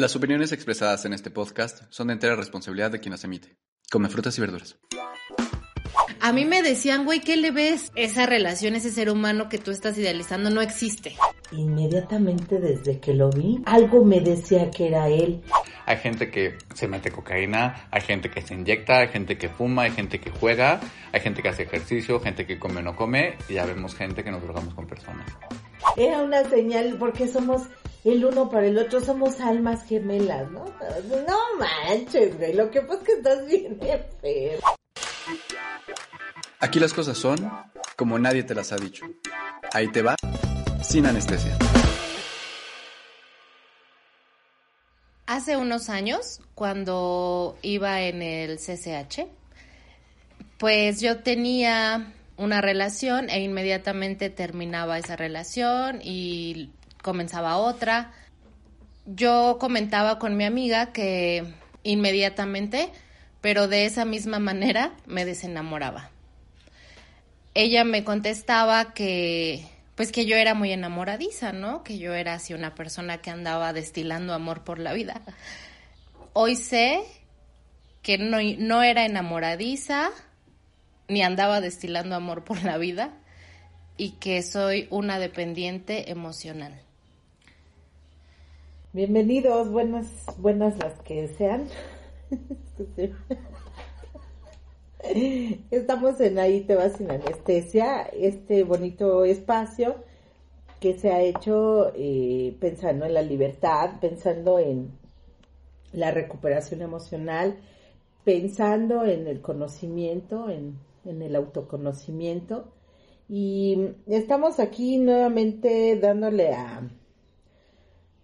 Las opiniones expresadas en este podcast son de entera responsabilidad de quien las emite. Come frutas y verduras. A mí me decían, güey, ¿qué le ves? Esa relación, ese ser humano que tú estás idealizando no existe. Inmediatamente desde que lo vi, algo me decía que era él. Hay gente que se mete cocaína, hay gente que se inyecta, hay gente que fuma, hay gente que juega, hay gente que hace ejercicio, gente que come o no come, y ya vemos gente que nos drogamos con personas. Era una señal porque somos el uno para el otro, somos almas gemelas, ¿no? No manches, güey, lo que pasa es que estás bien enfermo. Aquí las cosas son como nadie te las ha dicho. Ahí te va, sin anestesia. Hace unos años, cuando iba en el CCH, pues yo tenía una relación e inmediatamente terminaba esa relación y comenzaba otra. Yo comentaba con mi amiga que inmediatamente, pero de esa misma manera, me desenamoraba. Ella me contestaba que pues que yo era muy enamoradiza, ¿no? Que yo era así una persona que andaba destilando amor por la vida. Hoy sé que no, no era enamoradiza, ni andaba destilando amor por la vida, y que soy una dependiente emocional. Bienvenidos, buenas, buenas las que sean. Estamos en Ahí te vas sin anestesia, este bonito espacio que se ha hecho eh, pensando en la libertad, pensando en la recuperación emocional, pensando en el conocimiento, en, en el autoconocimiento. Y estamos aquí nuevamente dándole a,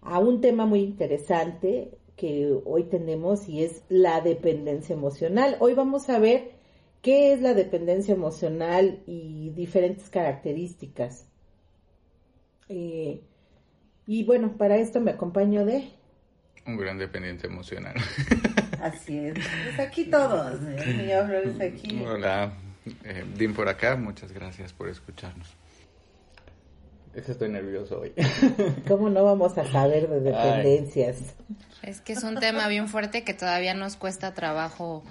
a un tema muy interesante que hoy tenemos y es la dependencia emocional. Hoy vamos a ver ¿Qué es la dependencia emocional y diferentes características? Eh, y bueno, para esto me acompaño de... Un gran dependiente emocional. Así es. Pues aquí todos, ¿eh? aquí. Hola, eh, Dim por acá, muchas gracias por escucharnos. Es que estoy nervioso hoy. ¿Cómo no vamos a saber de dependencias? Es que es un tema bien fuerte que todavía nos cuesta trabajo.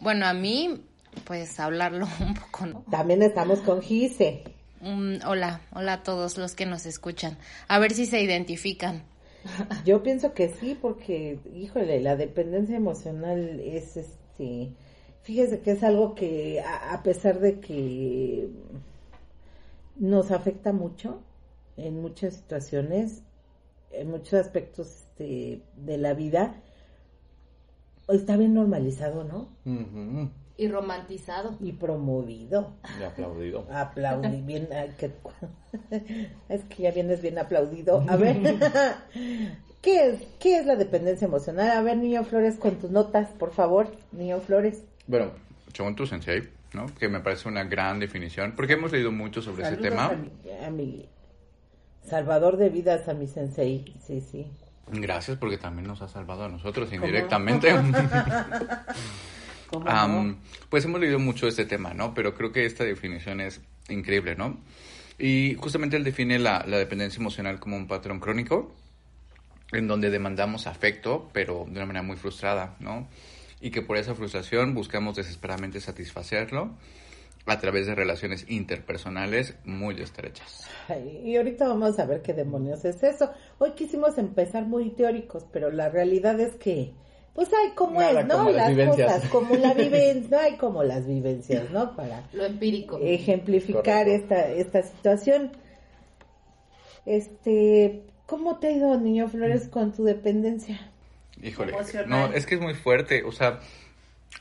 Bueno, a mí pues hablarlo un poco, ¿no? También estamos con Gise. hola, hola a todos los que nos escuchan. A ver si se identifican. Yo pienso que sí, porque, híjole, la dependencia emocional es este. Fíjese que es algo que, a, pesar de que nos afecta mucho en muchas situaciones, en muchos aspectos este, de la vida, está bien normalizado, ¿no? Y romantizado. Y promovido. Y aplaudido. Aplaudido. bien, es que ya vienes bien aplaudido. A ver, ¿qué es, ¿qué es la dependencia emocional? A ver, Niño Flores, con tus notas, por favor, Niño Flores. Bueno, según tu sensei, ¿no? Que me parece una gran definición, porque hemos leído mucho sobre ese tema. A mi, salvador de vidas, a mi sensei, sí, sí. Gracias, porque también nos ha salvado a nosotros indirectamente. pues hemos leído mucho este tema, ¿no? Pero creo que esta definición es increíble, ¿no? Y justamente él define la, la dependencia emocional como un patrón crónico en donde demandamos afecto, pero de una manera muy frustrada, ¿no? Y que por esa frustración buscamos desesperadamente satisfacerlo a través de relaciones interpersonales muy estrechas. y ahorita vamos a ver qué demonios es eso. Hoy quisimos empezar muy teóricos, pero la realidad es que pues hay como es, ¿no? Las, cosas, como la vivencia, no hay como las vivencias, ¿no? Para lo empírico. Ejemplificar esta, esta situación. Este, ¿cómo te ha ido, niño Flores, con tu dependencia? Híjole, no, es que es muy fuerte, o sea,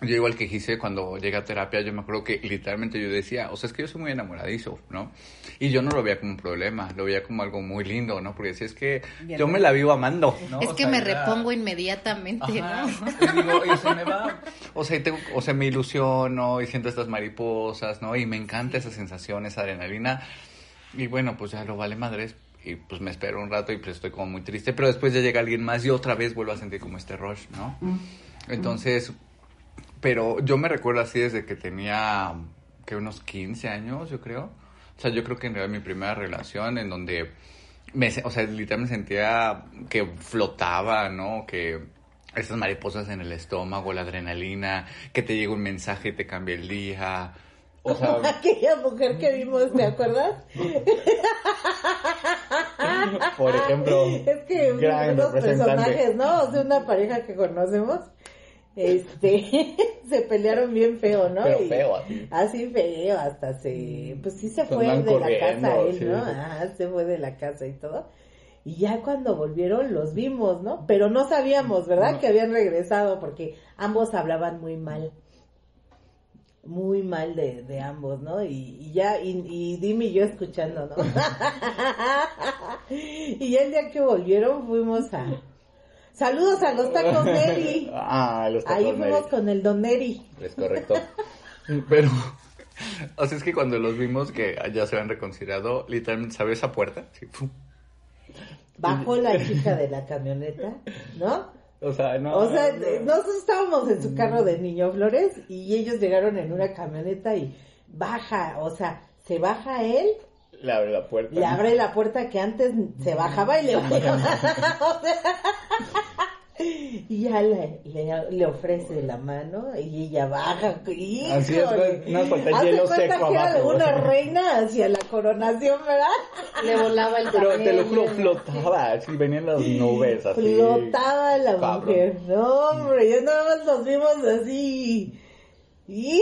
yo igual que Gise, cuando llega a terapia, yo me acuerdo que literalmente yo decía, o sea, es que yo soy muy enamoradizo, ¿no? Y yo no lo veía como un problema, lo veía como algo muy lindo, ¿no? Porque decía, es que yo me la vivo amando, ¿no? Es que me repongo inmediatamente, ¿no? Y digo, y se me va, o sea, tengo, o sea, me ilusiono y siento estas mariposas, ¿no? Y me encanta esa sensación, esa adrenalina. Y bueno, pues ya lo vale madres, y pues me espero un rato y pues estoy como muy triste, pero después ya llega alguien más y otra vez vuelvo a sentir como este rush, ¿no? Mm. Entonces, pero yo me recuerdo así desde que tenía, que unos 15 años, yo creo. O sea, yo creo que era mi primera relación en donde me, o sea, literalmente sentía que flotaba, ¿no? Que esas mariposas en el estómago, la adrenalina, que te llega un mensaje y te cambia el día. O sea, aquella mujer que vimos, ¿te acuerdas? Por ejemplo, es que unos personajes, ¿no? De una pareja que conocemos, este, se pelearon bien feo, ¿no? Pero Y- feo así. Así feo, hasta se, pues sí se fue de la casa él, sí. ¿no? Ajá, se fue de la casa y todo. Y ya cuando volvieron los vimos, ¿no? Pero no sabíamos, ¿verdad? No. Que habían regresado porque ambos hablaban muy mal. Muy mal de, de ambos, ¿no? Y, y ya, y, y Dimi y yo escuchando, ¿no? y ya el día que volvieron fuimos a... Saludos a los tacos Neri. Ah, los Ahí tacos fuimos Neri. con el Don Neri. Es correcto. pero, o sea, es que cuando los vimos que ya se habían reconciliado, literalmente, ¿sabes esa puerta? Sí. Bajó la chica de la camioneta, ¿no? O sea, no. O sea, no. nosotros estábamos en su carro de Niño Flores y ellos llegaron en una camioneta y baja, o sea, se baja él, Le abre la puerta. le abre la puerta que antes se bajaba y le O sea, y ya le, le, le ofrece la mano y ella baja. ¡Híjole! Así es, no, falta el hielo cuenta seco que abajo. una reina hacia la coronación, ¿verdad? Le volaba el Pero te lo juro, flotaba. Así venían las nubes así. Flotaba la Cabrón. mujer. No, hombre, ya nada más nos vimos así. Y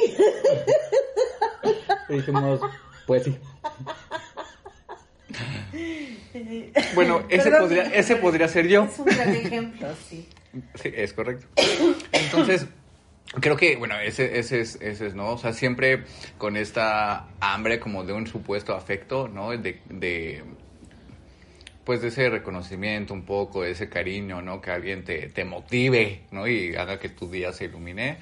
Y dijimos, pues sí. Bueno, ese podría, ese podría ser yo. es un gran ejemplo, sí. Sí, es correcto. Entonces, creo que, bueno, ese, ese, es, ese es, ¿no? O sea, siempre con esta hambre como de un supuesto afecto, ¿no? De, de pues de ese reconocimiento un poco, de ese cariño, ¿no? Que alguien te, te motive, ¿no? Y haga que tu día se ilumine,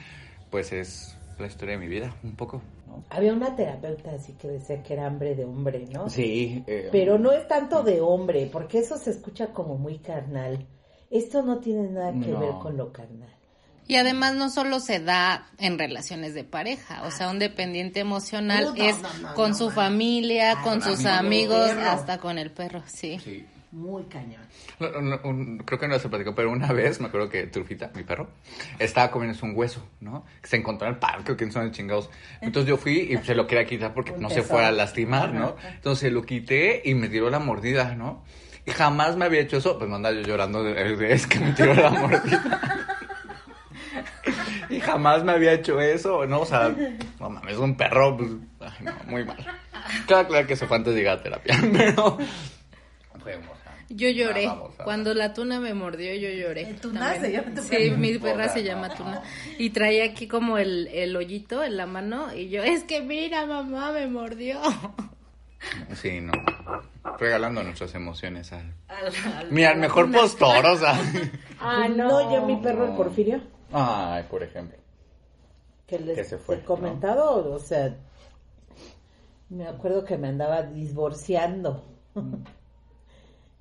pues es la historia de mi vida, un poco, ¿no? Había una terapeuta así que decía que era hambre de hombre, ¿no? Sí. eh, Pero no es tanto de hombre, porque eso se escucha como muy carnal. Esto no tiene nada que No. ver con lo carnal. Y además no solo se da en relaciones de pareja, o sea, un dependiente emocional No, no, es no, no, con no, su man. familia, Ay, con sus amigos, hasta con el perro, sí. Sí. Muy cañón. No, no, no, un- creo que no se platicó, pero una vez me acuerdo que Trufita, mi perro, estaba comiéndose un hueso, ¿no? Que se encontró en el parque, que son de chingados. Entonces yo fui y se lo quería quitar porque Un no se fuera a lastimar, ¿no? Entonces lo quité y me tiró la mordida, ¿no? Y jamás me había hecho eso, pues me andaba yo llorando de, de- es que me tiró la mordida. Y jamás me había hecho eso, ¿no? O sea, no mames, un perro, pues, ay, no, muy mal. Claro, claro que se fue antes de llegar a terapia, pero... Fuimos Yo lloré. Ah, vamos a- Cuando la tuna me mordió, yo lloré. ¿Tuna también. se llama tu Sí, mi perra se llama no. Tuna. Y traía aquí como el, el hoyito en la mano. Y yo, es que mira, mamá, me mordió. Sí, no. Regalando nuestras emociones al... Al- al- Mira, el mejor postor, o sea. Ah, no. no. ya mi perro el. Porfirio, Ay, por ejemplo. que les Que se fue, he comentado, o sea, me acuerdo que me andaba divorciando.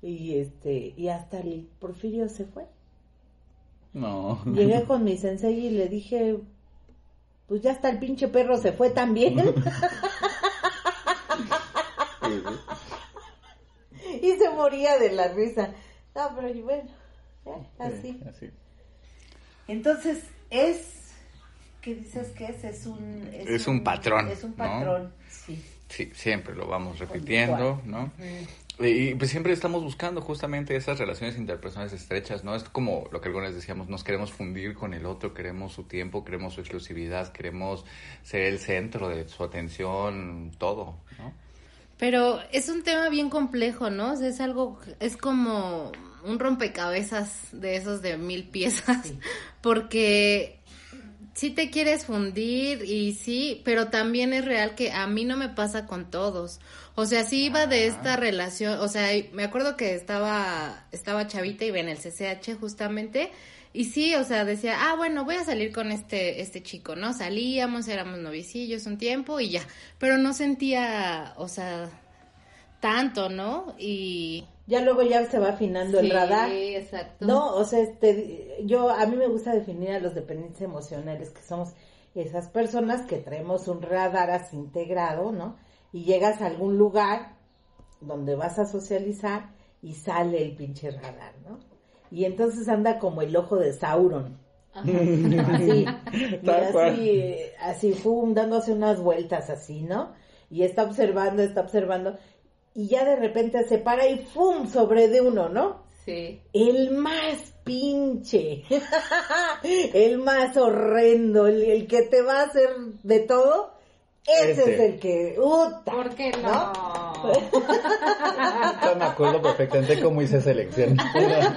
Y este, y hasta el Porfirio se fue. No. Llegué con mi sensei y le dije, pues ya hasta el pinche perro se fue también. Y se moría de la risa. No, pero y bueno, ya, así. Sí, así. Entonces, es, ¿qué dices que es? Es un... Es un patrón, Es un ¿no? patrón, sí. Sí, siempre lo vamos repitiendo, ¿no? Y pues siempre estamos buscando justamente esas relaciones interpersonales estrechas, ¿no? Es como lo que algunos decíamos, nos queremos fundir con el otro, queremos su tiempo, queremos su exclusividad, queremos ser el centro de su atención, todo, ¿no? Pero es un tema bien complejo, ¿no? O sea, es algo, es como un rompecabezas de esos de mil piezas, porque sí te quieres fundir y sí, pero también es real que a mí no me pasa con todos. O sea, sí iba de esta relación, o sea, me acuerdo que estaba, estaba chavita, iba en el CCH justamente, y sí, o sea, decía, ah, bueno, voy a salir con este, este chico, ¿no? Salíamos, éramos novicillos un tiempo y ya, pero no sentía, o sea, tanto, ¿no? Y... Ya luego ya se va afinando el Sí, radar. exacto. No, o sea, este, yo, a mí me gusta definir a los dependientes emocionales, que somos esas personas que traemos un radar así integrado, ¿no? Y llegas a algún lugar donde vas a socializar y sale el pinche radar, ¿no? Y entonces anda como el ojo de Sauron. Así, y así, así, fum, dándose unas vueltas así, ¿no? Y está observando, está observando, y ya de repente se para y ¡fum! sobre de uno, ¿no? Sí. El más pinche, el más horrendo, el, el que te va a hacer de todo, ese es el que, ¡uta! ¿Por qué no? Yo me acuerdo perfectamente cómo hice selección.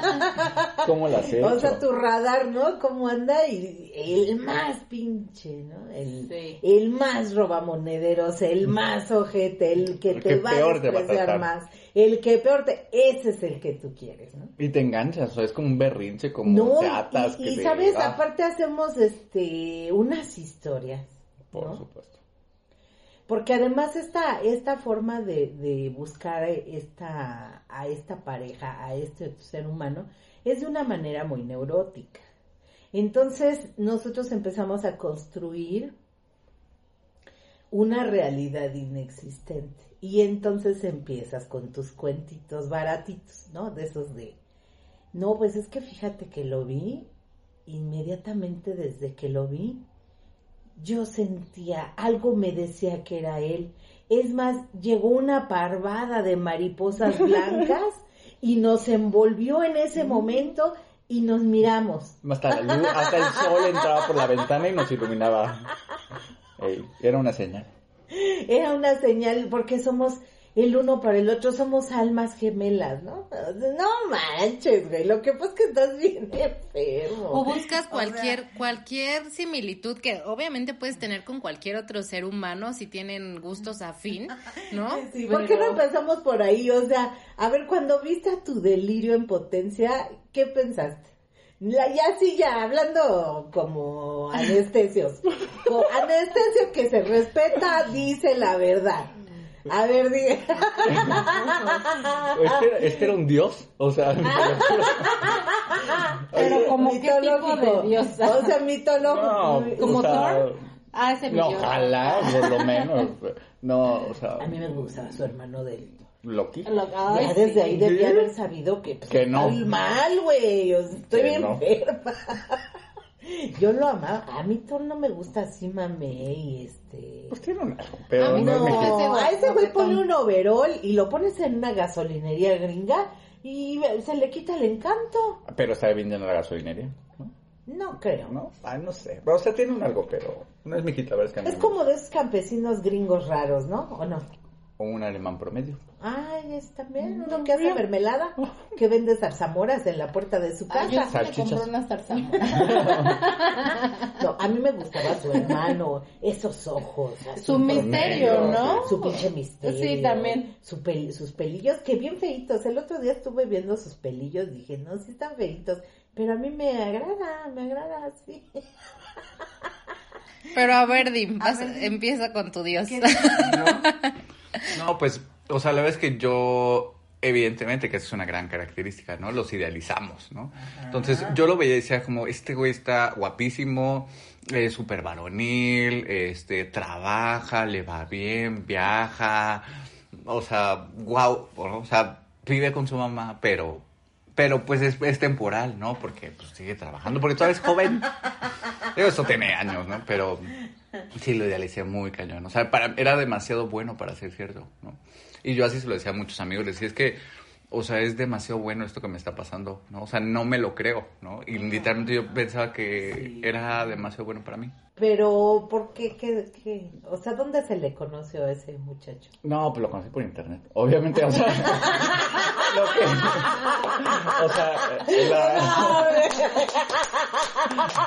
¿Cómo la sé? O sea, tu radar, ¿no? ¿Cómo anda? Y el más pinche, ¿no? El, Sí. el más robamonederos, el más ojete, el que El te que va a peor te va a despreciar más, el que peor te... Ese es el que tú quieres, ¿no? Y te enganchas, o sea, es como un berrinche, como No, te y- atas. y, que y te- sabes, ah, aparte hacemos este unas historias, Por ¿no? supuesto. Porque además esta, esta forma de, de buscar esta, a esta pareja, a este ser humano, es de una manera muy neurótica. Entonces nosotros empezamos a construir una realidad inexistente. Y entonces empiezas con tus cuentitos baratitos, ¿no? De esos de, no, pues es que fíjate que lo vi, inmediatamente desde que lo vi, yo sentía, algo me decía que era él. Es más, llegó una parvada de mariposas blancas y nos envolvió en ese momento y nos miramos. Hasta, la luz- hasta el sol entraba por la ventana y nos iluminaba. Ey, era una señal. Era una señal porque somos el uno para el otro, somos almas gemelas, ¿no? No manches, güey, lo que pasa es que estás bien enfermo. O buscas O cualquier, sea, cualquier similitud que obviamente puedes tener con cualquier otro ser humano si tienen gustos afín, ¿no? Sí, ¿Por qué no empezamos por ahí? O sea, a ver, cuando viste a tu delirio en potencia, ¿qué pensaste? La, ya sí, ya, hablando como anestesios. Anestesio que se respeta, dice la verdad. A ver, diga. Este, era- este era un dios, o sea, Pero como qué tipo de dios. O sea, mitológico. no, ¿Como o sea, Thor? Ah, ese No, ojalá, por lo menos. No, o sea, A mí me gustaba su hermano del... Loki. Lo- ay, ya desde sí. ahí debía ¿Sí? haber sabido que, pues, Que no. estoy mal, güey. o sea, estoy Que bien no. enferma. Yo lo amaba. A mí Thor no me gusta así, mame, y este... Pues tiene un algo, pero A mí no, No, a ese güey pone un overol y lo pones en una gasolinería gringa y se le quita el encanto. Pero está vendiendo la gasolinería, ¿no? No creo. ¿No? Ay, no sé. Pero, o sea, tiene un algo, pero no es la verdad es que Es como de esos campesinos gringos raros, ¿no? ¿O no? O un alemán promedio. Ay, es también uno que hace mermelada, que vende zarzamoras en la puerta de su yo casa. sí me unas zarzamoras. No, a mí me gustaba su hermano, esos ojos. Su misterio, promedio, ¿no? Su pinche misterio. Sí, también. Su pel- sus pelillos, que bien feitos. El otro día estuve viendo sus pelillos, dije, no, sí están feitos. Pero a mí me agrada, me agrada así. Pero a ver, Dim, vas- empieza con tu dios. No, pues, o sea, la verdad es que yo, evidentemente que esa es una gran característica, ¿no? Los idealizamos, ¿no? Entonces, yo lo veía y decía como, este güey está guapísimo, es súper varonil, este, trabaja, le va bien, viaja, o sea, wow, o sea, vive con su mamá, pero, pero pues es, es temporal, ¿no? Porque pues sigue trabajando, porque todavía es joven. Digo, eso tiene años, ¿no? Pero sí lo idealicé muy cañón. O sea, para, era demasiado bueno para ser cierto, ¿no? Y yo así se lo decía a muchos amigos, les decía, es que, o sea, es demasiado bueno esto que me está pasando, ¿no? O sea, no me lo creo, ¿no? Y literalmente yo pensaba que era demasiado bueno para mí. Pero, ¿por qué? qué, qué? O sea, ¿dónde se le conoció a ese muchacho? No, pues lo conocí por internet. Obviamente, o sea. lo que. O sea, la-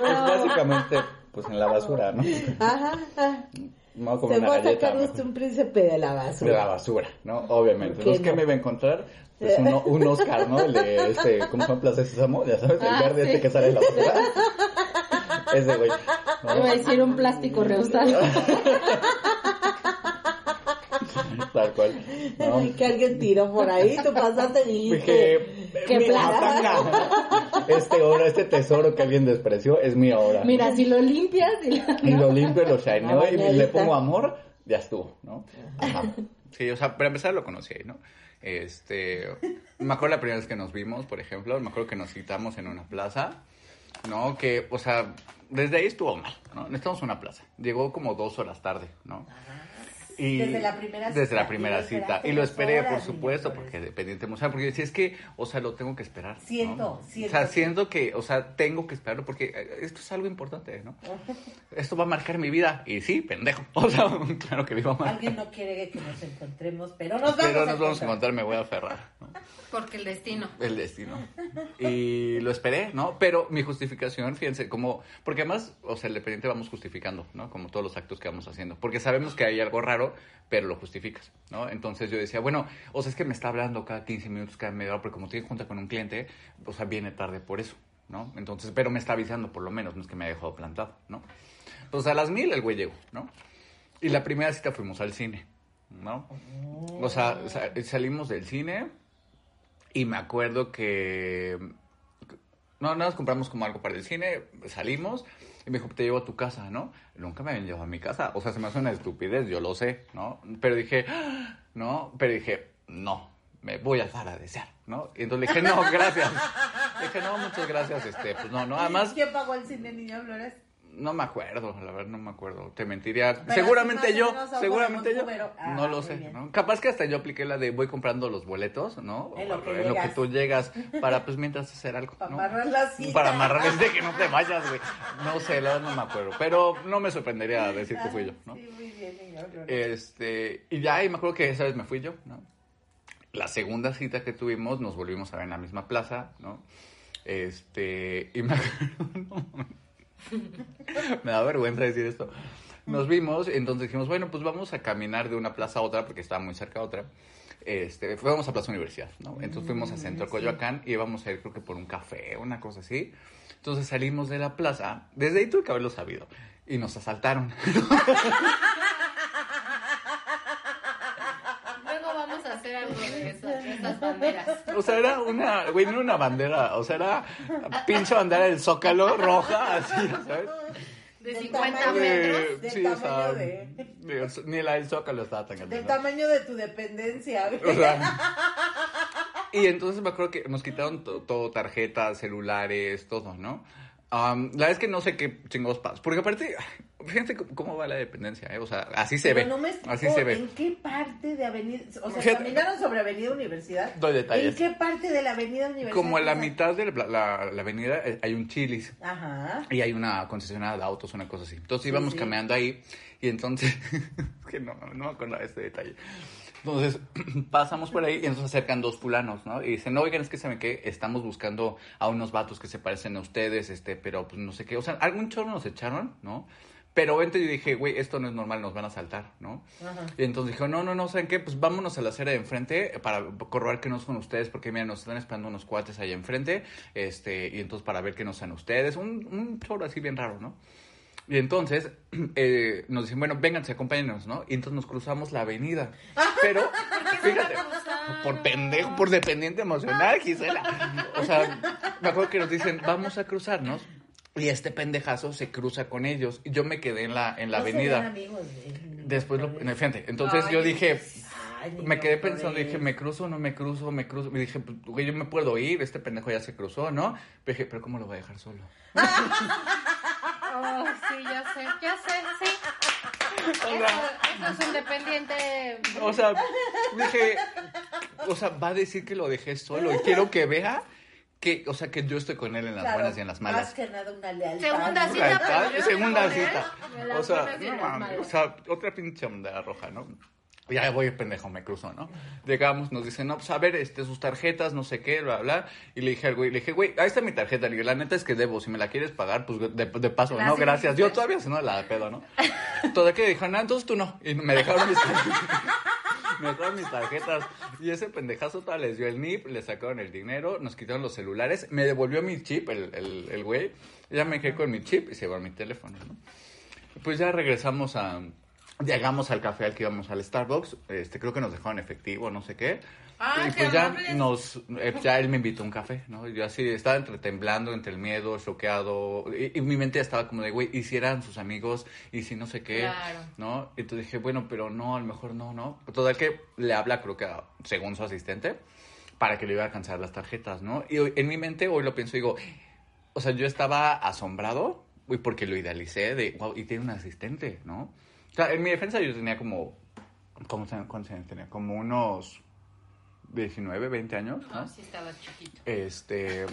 pues básicamente, pues en la basura, ¿no? Ajá, ajá. No como Se una va a galleta. sacar ¿no? usted un príncipe de la De basura. la basura, ¿no? Obviamente. ¿Por qué Entonces, ¿qué no? me iba a encontrar? Pues uno, un Oscar, ¿no? El de este, ¿cómo se llama Plaza Sésamo? Ya sabes, el Ah, verde sí. este que sale en la basura. Ese güey. ¿no? Iba a decir un plástico reusado. Tal cual. ¿no? Ay, que alguien tiró por ahí, tú pasaste y Dije, Qué mi. Este oro, este tesoro que alguien despreció es mi obra. Mira, si lo limpias y lo... Y lo limpio, lo shineo y le pongo amor, ya estuvo, ¿no? Ajá. Sí, o sea, para empezar lo conocí ahí, ¿no? Este, me acuerdo la primera vez que nos vimos, por ejemplo, me acuerdo que nos citamos en una plaza, ¿no? Que, o sea, desde ahí estuvo mal, ¿no? Necesitamos una plaza. Llegó como dos horas tarde, ¿no? Y Desde la primera Desde cita. la primera Y lo cita. Y lo esperé, horas, por supuesto, porque dependiente emocional. Porque decía, es que, o sea, lo tengo que esperar. ¿no? Siento, siento O sea, siento que, o sea, tengo que esperarlo porque eh, esto es algo importante, ¿no? Esto va a marcar mi vida. Y sí, pendejo. O sea, claro que vivo mal. Alguien no quiere que nos encontremos, pero nos vamos Pero a nos vamos a encontrar. encontrar, me voy a aferrar, ¿no? Porque el destino. El destino. Y lo esperé, ¿no? Pero mi justificación, fíjense, como, porque además, o sea, el dependiente vamos justificando, ¿no? Como todos los actos que vamos haciendo. Porque sabemos que hay algo raro, pero lo justificas, ¿no? Entonces yo decía, bueno, o sea, es que me está hablando cada 15 minutos, cada media hora, porque como tiene junta con un cliente, o sea, viene tarde por eso, ¿no? Entonces, pero me está avisando por lo menos, no es que me haya dejado plantado, ¿no? Pues a las mil el güey llegó, ¿no? Y la primera cita fuimos al cine, ¿no? O sea, sa- salimos del cine y me acuerdo que... No, nada más compramos como algo para el cine, salimos y me dijo, te llevo a tu casa, ¿no? Nunca me habían llevado a mi casa. O sea, se me hace una estupidez, yo lo sé, ¿no? Pero dije, "Ah", no, pero dije, no, me voy a dar a desear, ¿no? Y entonces le dije, no, gracias. Le dije, no, muchas gracias, este, pues no, no, además... ¿Quién pagó el cine, Niña Flores? No me acuerdo, la verdad no me acuerdo. Te mentiría. Pero seguramente yo, seguramente yo. Ah, no lo sé. Capaz que hasta yo apliqué la de voy comprando los boletos, ¿no? En lo que en lo que tú llegas para pues mientras hacer algo, Para ¿no? amarrar la cita. Para amarrar es de que no te vayas, güey. No sé, la verdad no me acuerdo, pero no me sorprendería decir que fui yo, ¿no? Sí, muy bien, Flores. Este, y ya, y me acuerdo que esa vez me fui yo, ¿no? La segunda cita que tuvimos, nos volvimos a ver en la misma plaza, ¿no? Este, y me acuerdo, no, me da vergüenza decir esto. Nos vimos, entonces dijimos, bueno, pues vamos a caminar de una plaza a otra, porque estaba muy cerca a otra. Este, fuimos a Plaza Universidad, ¿no? Entonces fuimos a Centro Coyoacán y íbamos a ir, creo que por un café, una cosa así. Entonces salimos de la plaza, desde ahí tuve que haberlo sabido, y nos asaltaron. Luego vamos a hacer algo de, banderas. O sea, era una, güey, no era una bandera, o sea, era pinche bandera del Zócalo roja, así, ¿sabes? De Del 50 tamaño metros. de- Del Sí, o sea, tamaño de- ni la del Zócalo estaba tan grande. Del ¿no? tamaño de tu dependencia. O sea, y entonces me acuerdo que nos quitaron to- todo, tarjetas, celulares, todo, ¿no? La verdad es que no sé qué chingados pasa. Porque aparte, fíjense cómo- va la dependencia, ¿eh? O sea, así se Pero ve. no me explicó así se ve. en qué parte de Avenida, o sea, Fíjate. caminaron sobre Avenida Universidad. Doy detalles. ¿En qué parte de la Avenida Universidad? Como en la mitad de la, la- la avenida eh, hay un chilis. Ajá. Y hay una concesionaria de autos, una cosa así. Entonces íbamos sí. caminando ahí y entonces, es que no, no me acuerdo de este detalle. Entonces pasamos por ahí y nos acercan dos fulanos, ¿no? Y dicen, no, oigan, es que saben que estamos buscando a unos vatos que se parecen a ustedes, este, pero pues no sé qué. O sea, algún chorro nos echaron, ¿no? Pero obviamente yo dije, güey, esto no es normal, nos van a saltar, ¿no? Ajá. Y entonces dijo, no, no, no, ¿saben qué? Pues vámonos a la acera de enfrente para corroborar que no son ustedes, porque mira, nos están esperando unos cuates ahí enfrente, este, y entonces para ver que no sean ustedes, un, un choro así bien raro, ¿no? Y entonces eh, nos dicen, bueno, vénganse, acompáñenos, ¿no? Y entonces nos cruzamos la avenida. Pero, fíjate, por pendejo, por dependiente emocional, Gisela. O sea, me acuerdo que nos dicen, vamos a cruzarnos. Y este pendejazo se cruza con ellos. Y yo me quedé en la, en la No avenida. amigos de- Después lo, en el frente. Entonces Ay, yo dije, Ay, niño me quedé pensando, dije, ¿me cruzo o no me cruzo? Me cruzo. Y dije, pues, güey, yo me puedo ir, este pendejo ya se cruzó, ¿no? Pero dije, pero ¿cómo lo voy a dejar solo? Oh, sí, ya sé, ya sé, sí. Eso, eso es un dependiente. O sea, dije, o sea, va a decir que lo dejé solo y quiero que vea que, o sea, que yo estoy con él en las Claro, buenas y en las Más malas. que nada una lealtad. Segunda cita, Lealtad, pero yo segunda cita. O sea, no mames, o sea, otra pinche bandera roja, ¿no? Ya voy pendejo, me cruzo, ¿no? Llegamos, nos dicen, no, pues a ver, este, sus tarjetas, no sé qué, bla, bla. Y le dije al güey, le dije, güey, ahí está mi tarjeta. Le dije, la neta es que debo, si me la quieres pagar, pues de, de paso, no, Gracias. gracias. Yo todavía se no la de pedo, ¿no? Todo que dijo, no, entonces tú no. Y me dejaron mis tarjetas. me dejaron mis tarjetas. Y ese pendejazo tal les dio el NIP, le sacaron el dinero, nos quitaron los celulares, me devolvió mi chip, el, el, el güey. Ya me quedé con mi chip y se llevó mi teléfono, ¿no? Pues ya regresamos a. Llegamos al café al que íbamos al Starbucks. Este, creo que nos dejaron efectivo, no sé qué. Ah, y pues ya amables. nos, eh, ya él me invitó a un café, ¿no? Yo así estaba entre temblando entre el miedo, choqueado, y, y mi mente estaba como de, güey, ¿y si eran sus amigos? ¿Y si no sé qué? Claro. ¿No? Y entonces dije, bueno, pero no, a lo mejor no, ¿no? Total que le habla, creo que según su asistente, para que le iba a alcanzar las tarjetas, ¿no? Y en mi mente hoy lo pienso y digo, o sea, yo estaba asombrado, güey, porque lo idealicé de, wow, y tiene un asistente, ¿no? O sea, en mi defensa yo tenía como, ¿cómo se- ¿cuántos años tenía? Como unos 19, 20 años, ¿no? No, sí estaba chiquito. Este,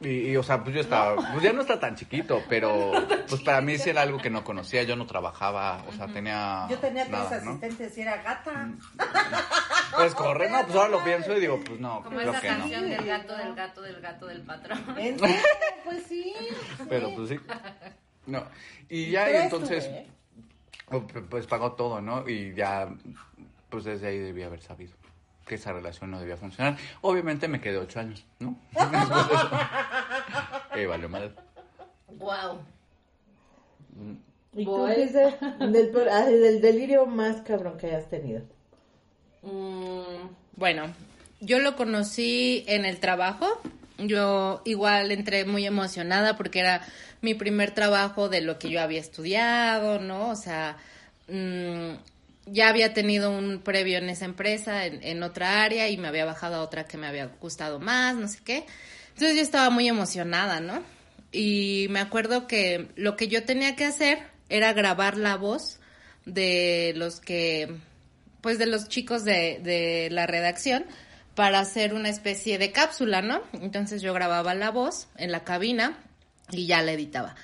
y, y, o sea, pues yo estaba, pues ya no está tan chiquito, pero pues para mí sí era algo que no conocía, yo no trabajaba, o sea, tenía Yo tenía tres nada, ¿no? asistentes y era gata. Pues corre, no, pues ahora lo pienso y digo, pues no, Como creo esa que no. canción del gato, del gato, del gato, del patrón. Pues sí. sí. Pero pues sí. No. Y ya, y entonces, tuve, ¿eh? oh, p- pues pagó todo, ¿no? Y ya, pues desde ahí debía haber sabido que esa relación no debía funcionar. Obviamente me quedé ocho años, ¿no? Y valió madre. Wow. ¿Y tú qué dices del, per- ah, del delirio más cabrón que hayas tenido? Mm, bueno, yo lo conocí en el trabajo. Yo igual entré muy emocionada porque era mi primer trabajo de lo que yo había estudiado, ¿no? O sea, mm, ya había tenido un previo en esa empresa, en, otra área, y me había bajado a otra que me había gustado más, no sé qué. Entonces yo estaba muy emocionada, ¿no? Y me acuerdo que lo que yo tenía que hacer era grabar la voz de los que pues de los chicos de, de la redacción para hacer una especie de cápsula, ¿no? Entonces yo grababa la voz en la cabina y ya la editaba.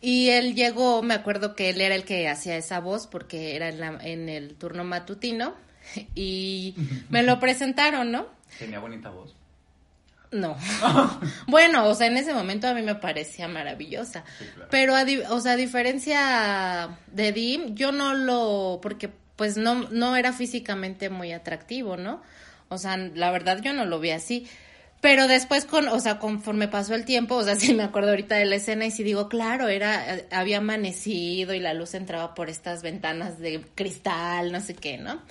Y él llegó, me acuerdo que él era el que hacía esa voz porque era en, la- en el turno matutino y me lo presentaron, ¿no? Tenía bonita voz. No. bueno, o sea, en ese momento a mí me parecía maravillosa. claro. Pero, a di- o sea, a diferencia de Dim, yo no lo, porque pues no, no era físicamente muy atractivo, ¿no? O sea, la verdad yo no lo vi así. Pero después, con, o sea, conforme pasó el tiempo, o sea, sí me acuerdo ahorita de la escena y sí digo, claro, era, había amanecido y la luz entraba por estas ventanas de cristal, no sé qué, ¿no?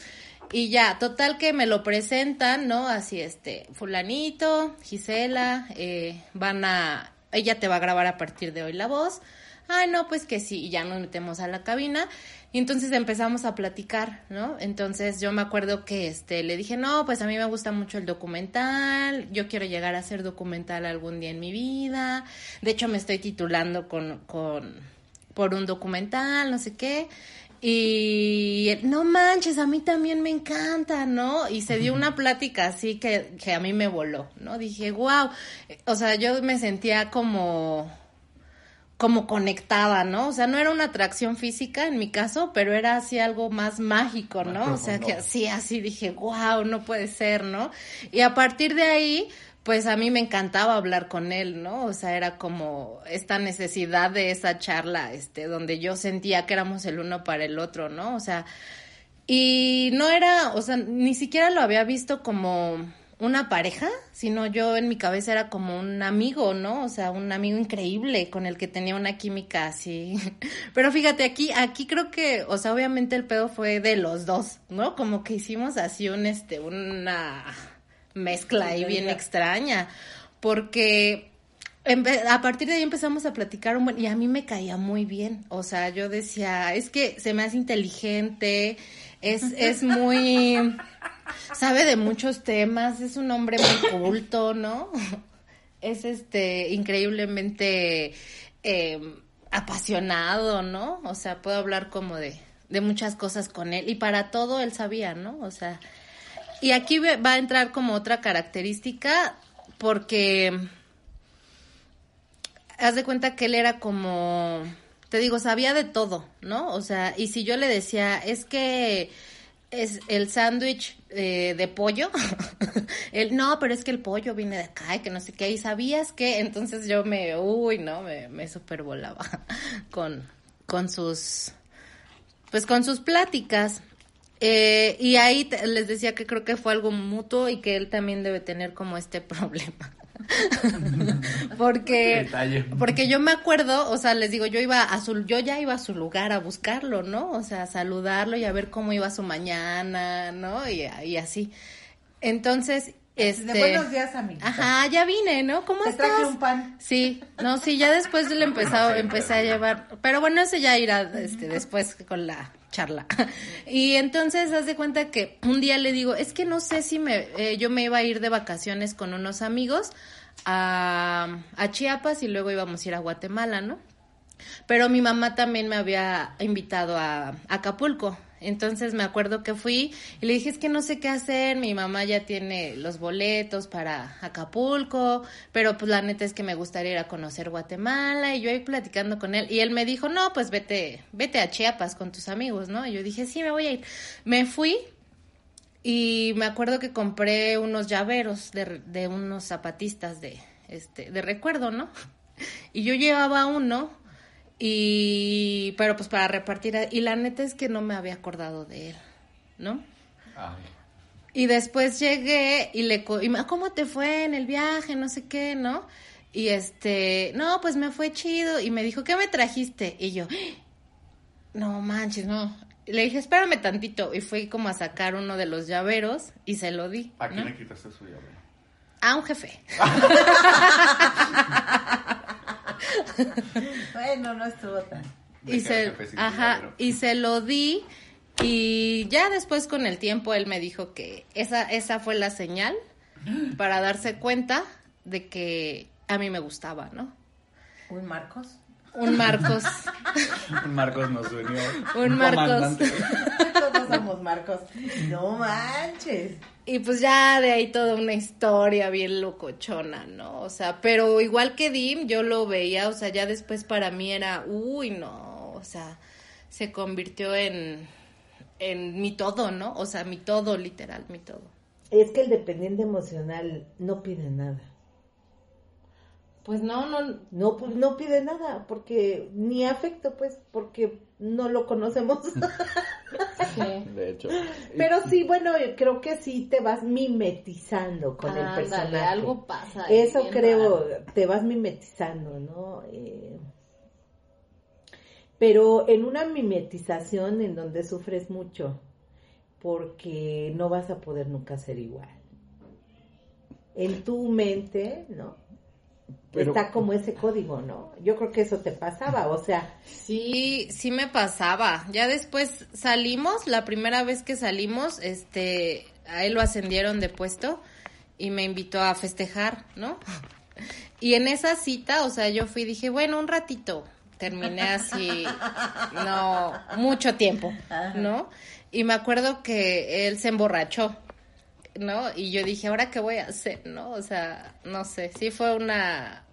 Y ya, total que me lo presentan, ¿no? Así, este, fulanito, Gisela, eh, van a, ella te va a grabar a partir de hoy la voz. Ay, no, pues que sí, y ya nos metemos a la cabina. Y entonces empezamos a platicar, ¿no? Entonces yo me acuerdo que este le dije, no, pues a mí me gusta mucho el documental, yo quiero llegar a hacer documental algún día en mi vida. De hecho, me estoy titulando con, con por un documental, no sé qué. Y no manches, a mí también me encanta, ¿no? Y se dio una plática así que, que a mí me voló, ¿no? Dije, wow. O sea, yo me sentía como como conectada, ¿no? O sea, no era una atracción física en mi caso, pero era así algo más mágico, ¿no? Más o sea, que así, así dije, wow, no puede ser, ¿no? Y a partir de ahí, pues a mí me encantaba hablar con él, ¿no? O sea, era como esta necesidad de esa charla, este, donde yo sentía que éramos el uno para el otro, ¿no? O sea, y no era, o sea, ni siquiera lo había visto como una pareja, sino yo en mi cabeza era como un amigo, ¿no? O sea, un amigo increíble con el que tenía una química así. Pero fíjate, aquí, aquí creo que, o sea, obviamente el pedo fue de los dos, ¿no? Como que hicimos así un, este, una mezcla ahí bien extraña, porque a partir de ahí empezamos a platicar un buen, y a mí me caía muy bien, o sea, yo decía, es que se me hace inteligente, es, es muy, sabe de muchos temas, es un hombre muy culto, ¿no? Es este, increíblemente eh, apasionado, ¿no? O sea, puedo hablar como de, de muchas cosas con él, y para todo él sabía, ¿no? O sea, y aquí va a entrar como otra característica porque haz de cuenta que él era como, te digo, sabía de todo, ¿no? O sea, y si yo le decía, es que es el sándwich eh, de pollo, él, no, pero es que el pollo viene de acá y que no sé qué, y sabías que, entonces yo me, uy, no, me, me supervolaba con, con sus, pues con sus pláticas. Eh, y ahí les decía que creo que fue algo mutuo y que él también debe tener como este problema. porque porque yo me acuerdo, o sea, les digo, yo iba a su yo ya iba a su lugar a buscarlo, ¿no? O sea, a saludarlo y a ver cómo iba su mañana, ¿no? Y, y así. Entonces, este... De buenos días, amiga. Ajá, ya vine, ¿no? ¿Cómo Te estás? traje un pan. Sí, no, sí, ya después le empezado, empecé a llevar, pero bueno, ese ya irá este, después con la charla. Y entonces, haz de cuenta que un día le digo, es que no sé si me, eh, yo me iba a ir de vacaciones con unos amigos a, Chiapas y luego íbamos a ir a Guatemala, ¿no? Pero mi mamá también me había invitado a, a Acapulco. Entonces me acuerdo que fui y le dije, es que no sé qué hacer, mi mamá ya tiene los boletos para Acapulco, pero pues la neta es que me gustaría ir a conocer Guatemala y yo ahí platicando con él y él me dijo, no, pues vete, vete a Chiapas con tus amigos, ¿no? Y yo dije, sí, me voy a ir. Me fui y me acuerdo que compré unos llaveros de, de unos zapatistas de, este, de recuerdo, ¿no? Y yo llevaba uno y pero pues para repartir y la neta es que no me había acordado de él, ¿no? Ay. Y después llegué y le y me, ¿cómo te fue en el viaje? No sé qué, ¿no? Y este, no, pues me fue chido y me dijo, "¿Qué me trajiste?" Y yo, "No manches, no." Y le dije, "Espérame tantito." Y fui como a sacar uno de los llaveros y se lo di. ¿A quién ¿no? le quitaste su llavero? A un jefe. Bueno, no estuvo tan. y se, ajá, y se lo di y ya después con el tiempo él me dijo que esa esa fue la señal para darse cuenta de que a mí me gustaba, ¿no? ¿Un Marcos? Un Marcos, Marcos nos unió. Un Marcos. Todos somos Marcos. No manches. Y pues ya de ahí toda una historia bien locochona, ¿no? O sea, pero igual que Dim, yo lo veía, o sea, ya después para mí era, uy, no, o sea, se convirtió en en mi todo, ¿no? O sea, mi todo, literal, mi todo. Es que el dependiente emocional no pide nada. Pues no, no, No, pues, no pide nada, porque ni afecto, pues, porque no lo conocemos. De hecho. Pero sí, bueno, creo que sí te vas mimetizando con el personaje. algo pasa. ahí Eso creo, raro. te vas mimetizando, ¿no? Eh, pero en una mimetización en donde sufres mucho, porque no vas a poder nunca ser igual. En tu mente, ¿no? Pero- Está como ese código, ¿no? Yo creo que eso te pasaba, o sea, Sí, sí me pasaba. Ya después salimos, la primera vez que salimos, este, a él lo ascendieron de puesto y me invitó a festejar, ¿no? Y en esa cita, o sea, yo fui y dije, bueno, un ratito. Terminé así, no, mucho tiempo, ¿no? Y me acuerdo que él se emborrachó, ¿no? Y yo dije, ¿ahora qué voy a hacer, no? O sea, no sé, sí fue una,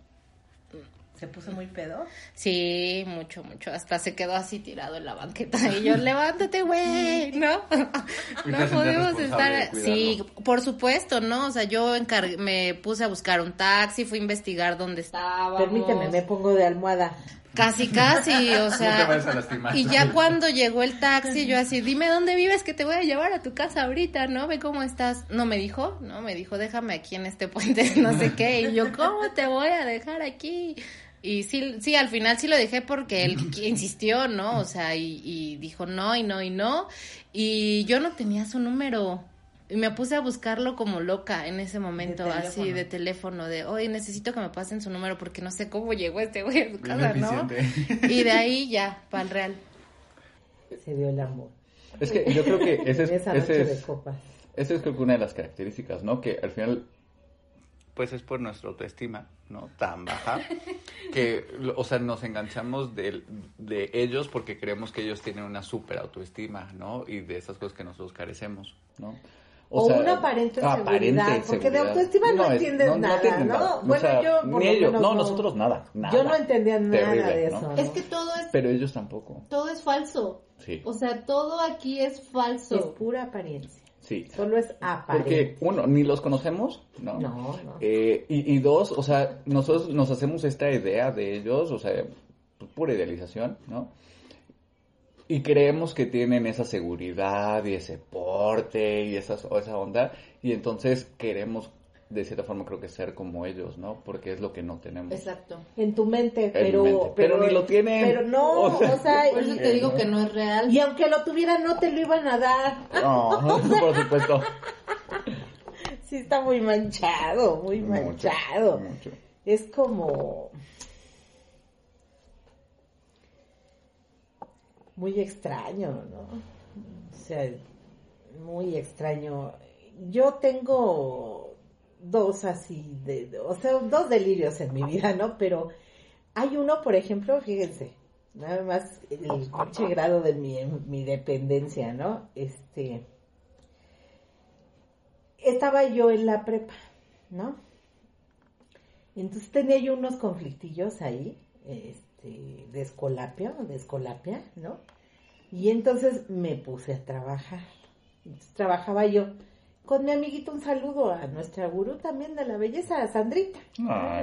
se puso muy pedo. Sí, mucho, mucho. Hasta se quedó así tirado en la banqueta. Y yo, levántate, güey, ¿no? No podemos estar. Sí, por supuesto, ¿no? O sea, yo encargué, me puse a buscar un taxi, fui a investigar dónde estábamos. Permíteme, me pongo de almohada. Casi, casi, o No te vayas a sea. lastimar. y ya cuando llegó el taxi, yo así, dime dónde vives que te voy a llevar a tu casa ahorita, ¿no? Ve cómo estás. No me dijo, no, me dijo, déjame aquí en este puente, no sé qué. Y yo, ¿cómo te voy a dejar aquí? Y sí, sí, al final sí lo dejé porque él insistió, ¿no? O sea, y, y dijo no, y no, y no. Y yo no tenía su número. Y me puse a buscarlo como loca en ese momento, De así de teléfono, de, oye, necesito que me pasen su número porque no sé cómo llegó este güey a su casa, ¿no? Y de ahí ya, para el real. Se dio el amor. Es que yo creo que ese es, Esa ese es creo que una de las características, ¿no? Que al final Pues es por nuestra autoestima, ¿no? Tan baja que, o sea, nos enganchamos de, de ellos porque creemos que ellos tienen una súper autoestima, ¿no? Y de esas cosas que nosotros carecemos. ¿no? O una aparente seguridad, porque de autoestima no entiendes nada, ¿no? nada. O Bueno, sea, yo por ni lo ellos, no, no. nosotros nada, nada. Yo no entendía nada Terrible, de ¿no? eso. ¿no? Es que todo es, Pero ellos tampoco. todo es falso. Sí. O sea, todo aquí es falso. Es pura apariencia. Sí. Solo es Porque, aparente. uno, ni los conocemos, ¿no? No, no. Eh, y, y dos, o sea, nosotros nos hacemos esta idea de ellos, o sea, pura idealización, ¿no? Y creemos que tienen esa seguridad y ese porte y esa, o esa onda, y entonces queremos, de cierta forma, creo que ser como ellos, ¿no? Porque es lo que no tenemos. Exacto. En tu mente, En pero, mi mente. Pero ni lo tienen. Pero no, O o sea, Por eso te digo que no es real. y aunque lo tuvieran no te lo iban a dar. No, por supuesto. sí está muy manchado, muy Mucho, manchado. mucho. Es como muy extraño, ¿no? O sea, muy extraño. Yo tengo dos así, de, o sea, dos delirios en mi vida, ¿no? Pero hay uno, por ejemplo, fíjense, nada más el pinche grado de mi, mi dependencia, ¿no? Este, estaba yo en la prepa, ¿no? Entonces tenía yo unos conflictillos ahí, este, de escolapio, de escolapia, ¿no? Y entonces me puse a trabajar. Entonces trabajaba yo con mi amiguito, un saludo a nuestra gurú también de la belleza, a Sandrita.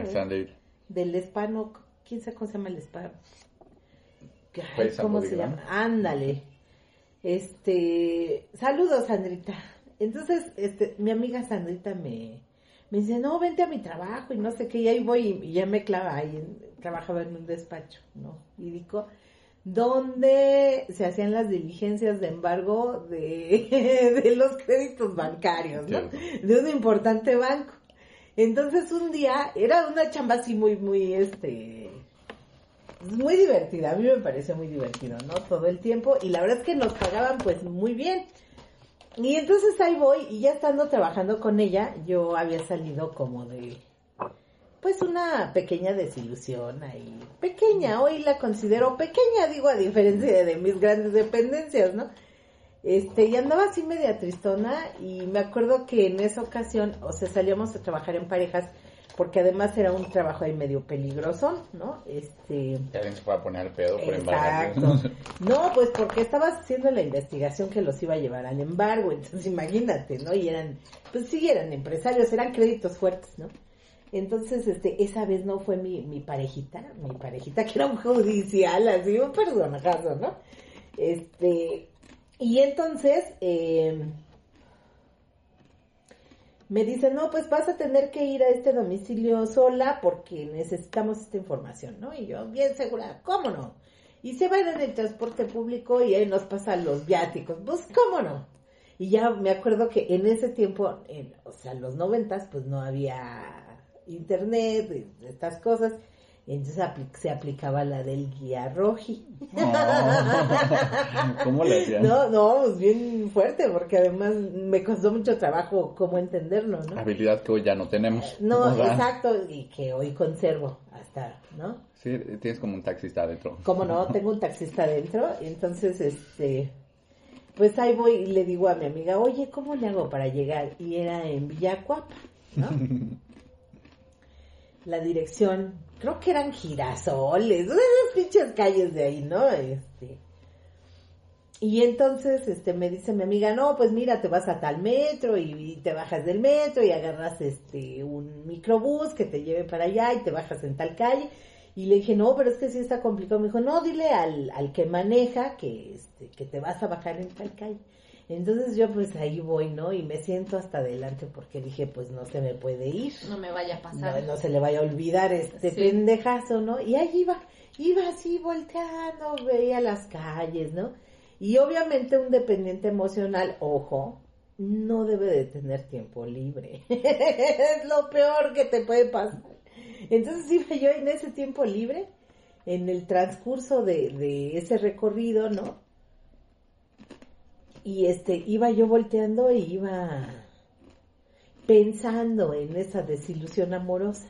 ¿no? Sandy. Del hispano, ¿quién sabe cómo se llama el hispano? ¿Cómo se llama? Ándale. Este, saludos, Sandrita. Entonces, este, mi amiga Sandrita me, me dice, no, vente a mi trabajo y no sé qué, y ahí voy y ya me clava ahí, en- trabajaba en un despacho, ¿no? Digo, donde se hacían las diligencias de embargo de, de los créditos bancarios, ¿no? De un importante banco. Entonces un día, era una chamba así muy, muy, este, muy divertida, a mí me pareció muy divertido, ¿no? Todo el tiempo, y la verdad es que nos pagaban pues muy bien. Y entonces ahí voy, y ya estando trabajando con ella, yo había salido como de, pues una pequeña desilusión ahí, pequeña, hoy la considero pequeña, digo, a diferencia de mis grandes dependencias, ¿no? Este, y andaba así media tristona y me acuerdo que en esa ocasión, o sea, salíamos a trabajar en parejas porque además era un trabajo ahí medio peligroso, ¿no? Este, alguien se pueda poner al pedo por Exacto. No, pues porque estaba haciendo la investigación que los iba a llevar al embargo, entonces imagínate, ¿no? Y eran, pues sí, eran empresarios, eran créditos fuertes, ¿no? Entonces, este, esa vez no fue mi, mi parejita, mi parejita que era un judicial, así, un personajazo, ¿no? Este, y entonces, eh, me dice, no, pues vas a tener que ir a este domicilio sola porque necesitamos esta información, ¿no? Y yo, bien segura, ¿cómo no? Y se va a ir en el transporte público y ahí nos pasan los viáticos, pues, ¿cómo no? Y ya me acuerdo que en ese tiempo, en, o sea, en los noventas, pues no había internet, estas cosas, y entonces se aplicaba la del guía roji. Oh. ¿Cómo le hacían? No, no, pues bien fuerte, porque además me costó mucho trabajo cómo entenderlo, ¿no? Habilidad que hoy ya no tenemos. No, exacto, y que hoy conservo hasta, ¿no? Sí, tienes como un taxista adentro. Como no, tengo un taxista adentro, entonces, este, pues ahí voy y le digo a mi amiga, oye, ¿cómo le hago para llegar? Y era en Villacuapa, ¿no? La dirección, creo que eran girasoles, esas pinches calles de ahí, ¿no? Este, y entonces, este, me dice mi amiga, no, pues mira, te vas a tal metro y, te bajas del metro y agarras, este, un microbús que te lleve para allá y te bajas en tal calle. Y le dije, no, pero es que sí está complicado. Me dijo, no, dile al, al que maneja que, este, que te vas a bajar en tal calle. Entonces yo pues ahí voy, ¿no? Y me siento hasta adelante porque dije, pues no se me puede ir. No me vaya a No, pasar. no se le vaya a olvidar este Sí. pendejazo, ¿no? Y ahí iba, iba así volteando, veía las calles, ¿no? Y obviamente un dependiente emocional, ojo, no debe de tener tiempo libre. es lo peor que te puede pasar. Entonces iba yo en ese tiempo libre, en el transcurso de, de ese recorrido, ¿no? Y este, iba yo volteando y iba pensando en esa desilusión amorosa.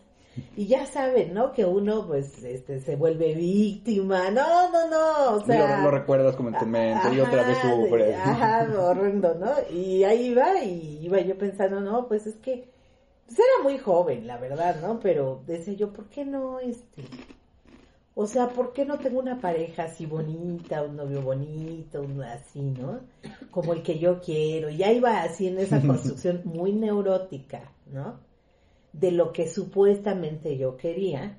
Y ya saben, ¿no? Que uno, pues, este, se vuelve víctima. No, no, no, o sea... lo, lo recuerdas como en tu mente y otra vez sufres. Ajá, horrendo, ¿no? Y ahí iba y iba yo pensando, no, pues es que pues era muy joven, la verdad, ¿no? Pero decía yo, ¿por qué no, este? O sea, ¿por qué no tengo una pareja así bonita, un novio bonito, un así, ¿no? Como el que yo quiero. Y ya iba así en esa construcción muy neurótica, ¿no? De lo que supuestamente yo quería.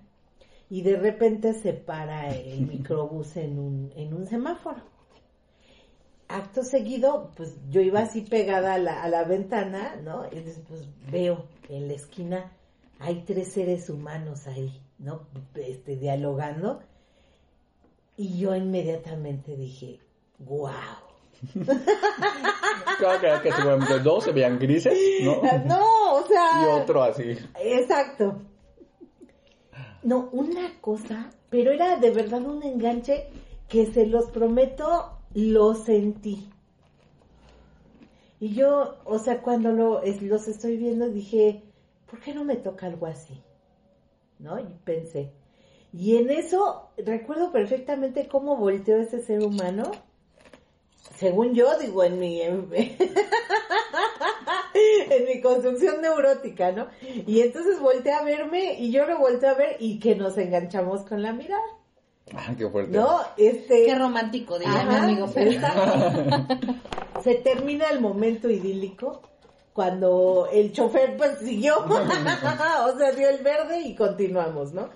Y de repente se para el microbús en un, en un semáforo acto seguido, pues yo iba así pegada a la, a la ventana, ¿no? Y entonces, pues veo en la esquina, hay tres seres humanos ahí, ¿no? Este, dialogando. Y yo inmediatamente dije, wow. Claro que, que seguramente dos se veían grises, ¿no? No, o sea. Y otro así. Exacto. No, una cosa, pero era de verdad un enganche que se los prometo, lo sentí. Y yo, o sea, cuando lo, los estoy viendo dije, ¿por qué no me toca algo así? ¿No? Y pensé. Y en eso recuerdo perfectamente cómo volteó ese ser humano. Según yo, digo, en mi, en, en mi construcción neurótica, ¿no? Y entonces volteé a verme y yo lo volteé a ver y que nos enganchamos con la mirada, Ah, qué fuerte. ¿no? Este, Qué romántico, diría mi amigo. Se termina el momento idílico cuando el chofer pues siguió, o sea, dio el verde y continuamos, ¿no?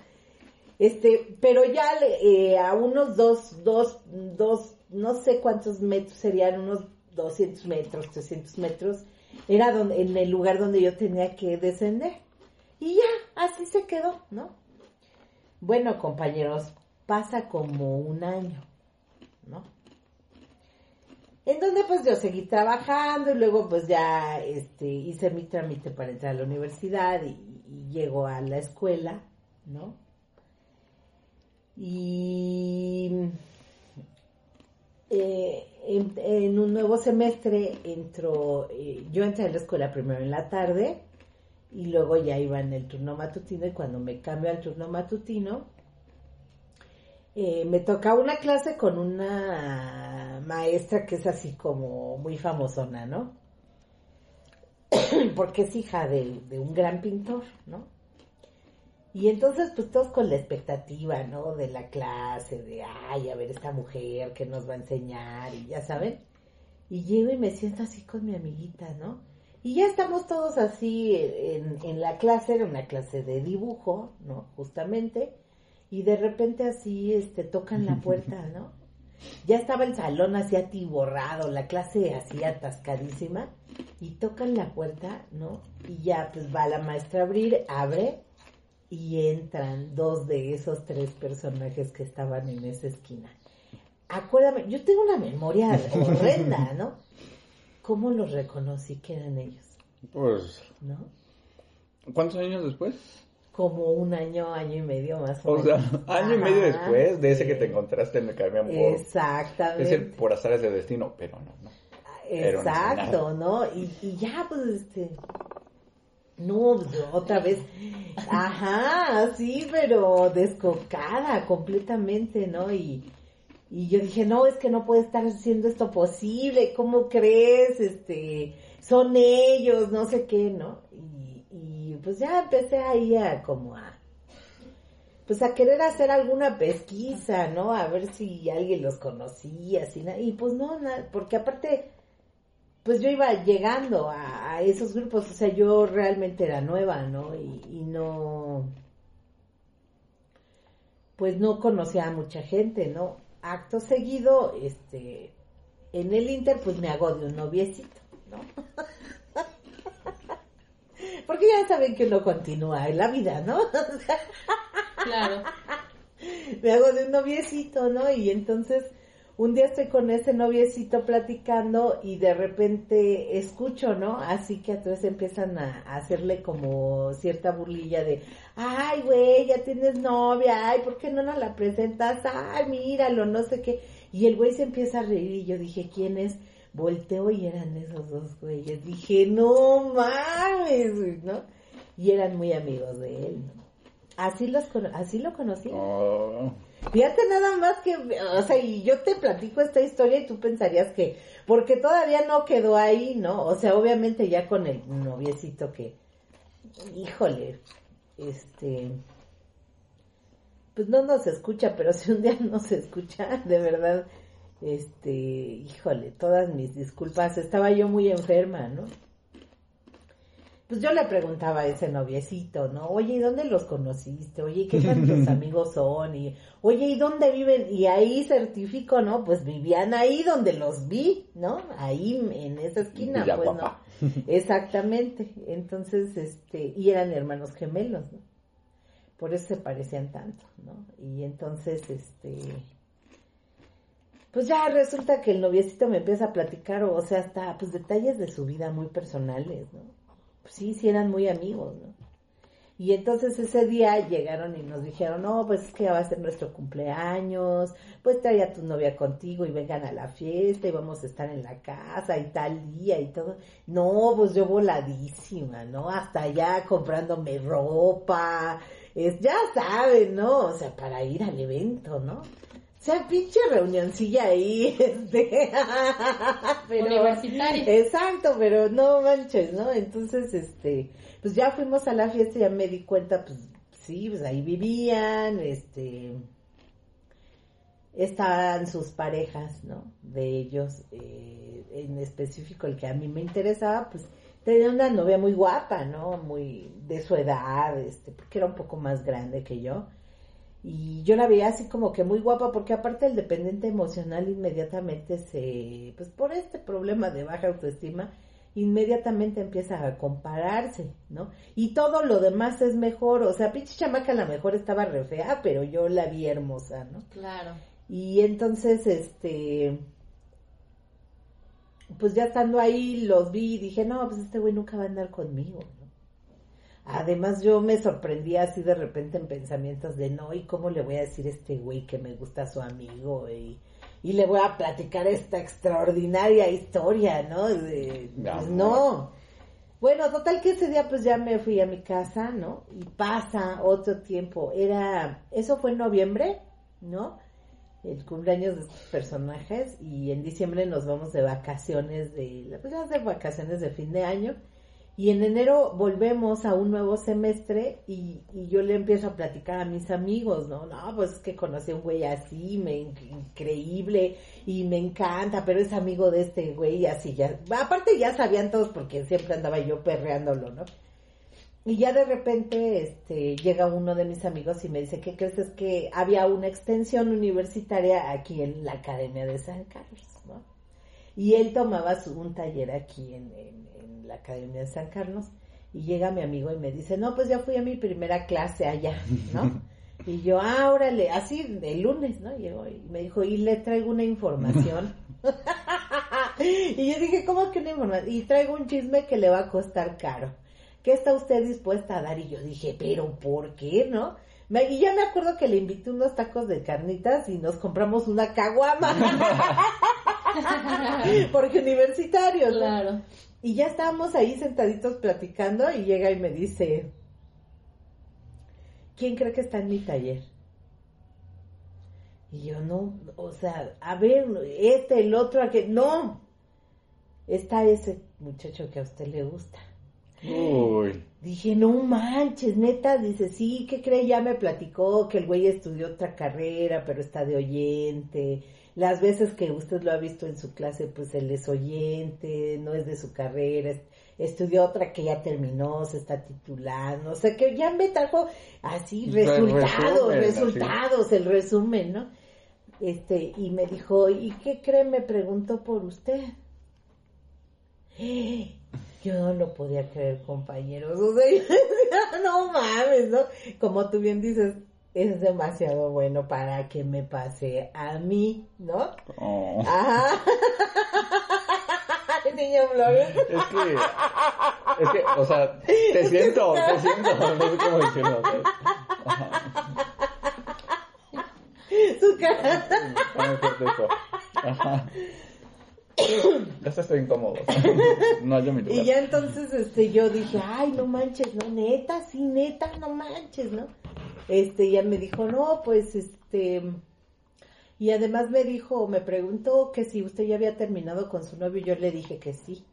Este, pero ya eh, a unos dos, dos, dos, no sé cuántos metros serían, unos 200 metros, 300 metros, era donde, en el lugar donde yo tenía que descender. Y ya, así se quedó, ¿no? Bueno, compañeros, pasa como un año, ¿no? En donde pues yo seguí trabajando y luego pues ya este, hice mi trámite para entrar a la universidad y, llego a la escuela, ¿no? Y eh, en, en un nuevo semestre entró, eh, yo entré a la escuela primero en la tarde y luego ya iba en el turno matutino y cuando me cambio al turno matutino, eh, me toca una clase con una maestra que es así como muy famosona, ¿no? Porque es hija de, de un gran pintor, ¿no? Y entonces, pues todos con la expectativa, ¿no? De la clase, de, ay, a ver esta mujer que nos va a enseñar, y ya saben. Y llego y me siento así con mi amiguita, ¿no? Y ya estamos todos así en, en la clase, era una clase de dibujo, ¿no? Justamente. Y de repente así, este, tocan la puerta, ¿no? Ya estaba el salón así atiborrado, la clase así atascadísima. Y tocan la puerta, ¿no? Y ya, pues va la maestra a abrir, abre y entran dos de esos tres personajes que estaban en esa esquina. Acuérdame, yo tengo una memoria horrenda, ¿no? ¿Cómo los reconocí que eran ellos? Pues, ¿No? ¿cuántos años después? Como un año, año y medio más o, O sea, menos. año y medio después de ese que te encontraste en el camión. Exactamente. Es el por azares de destino, pero no, no. Exacto, ¿no? Y, y ya, pues, este... No, pues, otra vez. Ajá, sí, pero descocada completamente, ¿no? Y, y yo dije, no, es que no puede estar haciendo esto posible, ¿cómo crees? Este, son ellos, no sé qué, ¿no? Y pues ya empecé ahí a como a, pues a querer hacer alguna pesquisa, ¿no? A ver si alguien los conocía, na- y pues no, na- porque aparte, pues yo iba llegando a, a esos grupos, o sea, yo realmente era nueva, ¿no? Y, y no, pues no conocía a mucha gente, ¿no? Acto seguido, este, en el Inter, pues me hago de un noviecito, ¿no? Porque ya saben que uno continúa en la vida, ¿no? Claro. me hago de un noviecito, ¿no? Y entonces un día estoy con ese noviecito platicando y de repente escucho, ¿no? Así que entonces empiezan a, a hacerle como cierta burlilla de, ay, güey, ya tienes novia, ay, ¿por qué no nos la presentas? Ay, míralo, no sé qué. Y el güey se empieza a reír y yo dije, ¿quién es? Volteo y eran esos dos güeyes. Dije, no mames, ¿no? Y eran muy amigos de él, ¿no? Así, los, así lo conocí. Oh, Fíjate nada más que, o sea, y yo te platico esta historia y tú pensarías que, porque todavía no quedó ahí, ¿no? O sea, obviamente ya con el noviecito que, híjole, este, pues no nos escucha, pero si un día nos escucha, de verdad, este, híjole, todas mis disculpas, estaba yo muy enferma, ¿no? Pues yo le preguntaba a ese noviecito, ¿no? Oye, ¿y dónde los conociste? Oye, ¿qué tantos amigos son? Y, oye, ¿y dónde viven? Y ahí certifico, ¿no? Pues vivían ahí donde los vi, ¿no? Ahí en esa esquina, pues, papá. ¿no? Exactamente. Entonces, este, y eran hermanos gemelos, ¿no? Por eso se parecían tanto, ¿no? Y entonces, este, pues ya resulta que el noviecito me empieza a platicar, o sea, hasta, pues detalles de su vida muy personales, ¿no? pues sí, sí eran muy amigos, ¿no? Y entonces ese día llegaron y nos dijeron, no, pues es que va a ser nuestro cumpleaños, pues trae a tu novia contigo y vengan a la fiesta y vamos a estar en la casa y tal día y todo. No, pues yo voladísima, ¿no? Hasta allá comprándome ropa, es, ya saben, ¿no? O sea, para ir al evento, ¿no? O sea, pinche reunioncilla ahí, este, pero, Universitaria. Exacto, pero no manches, ¿no? Entonces, este, pues ya fuimos a la fiesta y ya me di cuenta, pues sí, pues ahí vivían, este, estaban sus parejas, ¿no? De ellos, eh, en específico el que a mí me interesaba, pues tenía una novia muy guapa, ¿no? Muy de su edad, este, porque era un poco más grande que yo. Y yo la veía así como que muy guapa, porque aparte el dependiente emocional inmediatamente se, pues por este problema de baja autoestima, inmediatamente empieza a compararse, ¿no? Y todo lo demás es mejor, o sea, pinche chamaca a lo mejor estaba re fea, pero yo la vi hermosa, ¿no? Claro. Y entonces, este, pues ya estando ahí, los vi y dije, no, pues este güey nunca va a andar conmigo. Además yo me sorprendía así de repente en pensamientos de, no, ¿y cómo le voy a decir a este güey que me gusta a su amigo? Y, y le voy a platicar esta extraordinaria historia, ¿no? De, pues no. Bueno, total que ese día pues ya me fui a mi casa, ¿no? Y pasa otro tiempo. Era, eso fue en noviembre, ¿no? El cumpleaños de estos personajes y en diciembre nos vamos de vacaciones de, pues ya de vacaciones de fin de año. Y en enero volvemos a un nuevo semestre y, yo le empiezo a platicar a mis amigos, ¿no? No, pues es que conocí a un güey así, me, increíble y me encanta, pero es amigo de este güey así ya. Aparte ya sabían todos porque siempre andaba yo perreándolo, ¿no? Y ya de repente este, llega uno de mis amigos y me dice, ¿qué crees? Es que había una extensión universitaria aquí en la Academia de San Carlos, ¿no? Y él tomaba su, un taller aquí en, en- en la Academia de San Carlos y llega mi amigo y me dice, no, pues ya fui a mi primera clase allá, ¿no? Y yo, ah, órale, así el lunes, ¿no? Llegó y me dijo, y le traigo una información. y yo dije, ¿cómo que una información? Y traigo un chisme que le va a costar caro. ¿Qué está usted dispuesta a dar? Y yo dije, ¿pero por qué, no? Me- y ya me acuerdo que le invité unos tacos de carnitas y nos compramos una caguama. Porque universitarios, ¿no? Claro. Y ya estábamos ahí sentaditos platicando y llega y me dice, ¿quién cree que está en mi taller? Y yo no, o sea, a ver, este, el otro, aquel, no, está ese muchacho que a usted le gusta. Uy. Dije, no manches, neta, dice, sí, ¿qué cree? Ya me platicó que el güey estudió otra carrera, pero está de oyente. Las veces que usted lo ha visto en su clase, pues él es oyente, no es de su carrera, es- estudió otra que ya terminó, se está titulando, o sea que ya me trajo así Re- resultados, resumen, resultados, el resumen, ¿no? Este, y me dijo, ¿y qué cree? Me preguntó por usted. Yo no lo podía creer, compañeros. O sea, no mames, ¿no? Como tú bien dices, es demasiado bueno para que me pase a mí, ¿no? Oh. Ajá. Niño. Es que, es que, o sea, te siento, te siento, no sé cómo decirlo. Su cara. Ajá. Ya estoy incómodo. No, yo mi lugar. Y ya entonces, este, yo dije, ay, no manches, no, neta, sí, neta, no manches, ¿no? Este, ya me dijo, no, pues, este, y además me dijo, me preguntó que si usted ya había terminado con su novio, yo le dije que sí.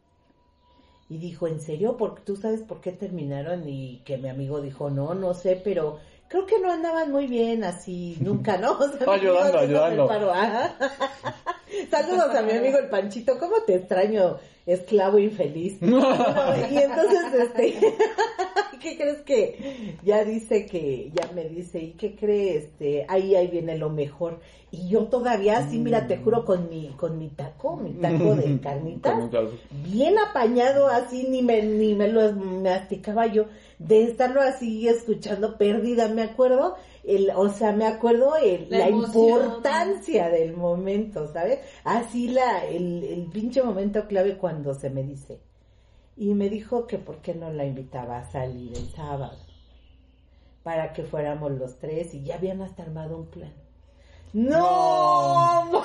Y dijo, ¿en serio? Porque tú sabes por qué terminaron y que mi amigo dijo, no, no sé, pero creo que no andaban muy bien así, nunca, ¿no? O sea, Ayudando, ayudando. Saludos a mi amigo el Panchito, ¿cómo te extraño, esclavo infeliz? Bueno, y entonces, este, ¿qué crees que ya dice que, ya me dice, ¿y qué cree? Este, ahí, ahí viene lo mejor. Y yo todavía, así, mira, te juro, con mi, con mi taco, mi taco de Carnitas. bien apañado, así, ni me, ni me lo masticaba yo, de estarlo así escuchando perdida, me acuerdo, el, o sea, me acuerdo el- La la, importancia del momento, ¿sabes? Así la, el, el pinche momento clave cuando se me dice, y me dijo que por qué no la invitaba a salir el sábado para que fuéramos los tres y ya habían hasta armado un plan. No,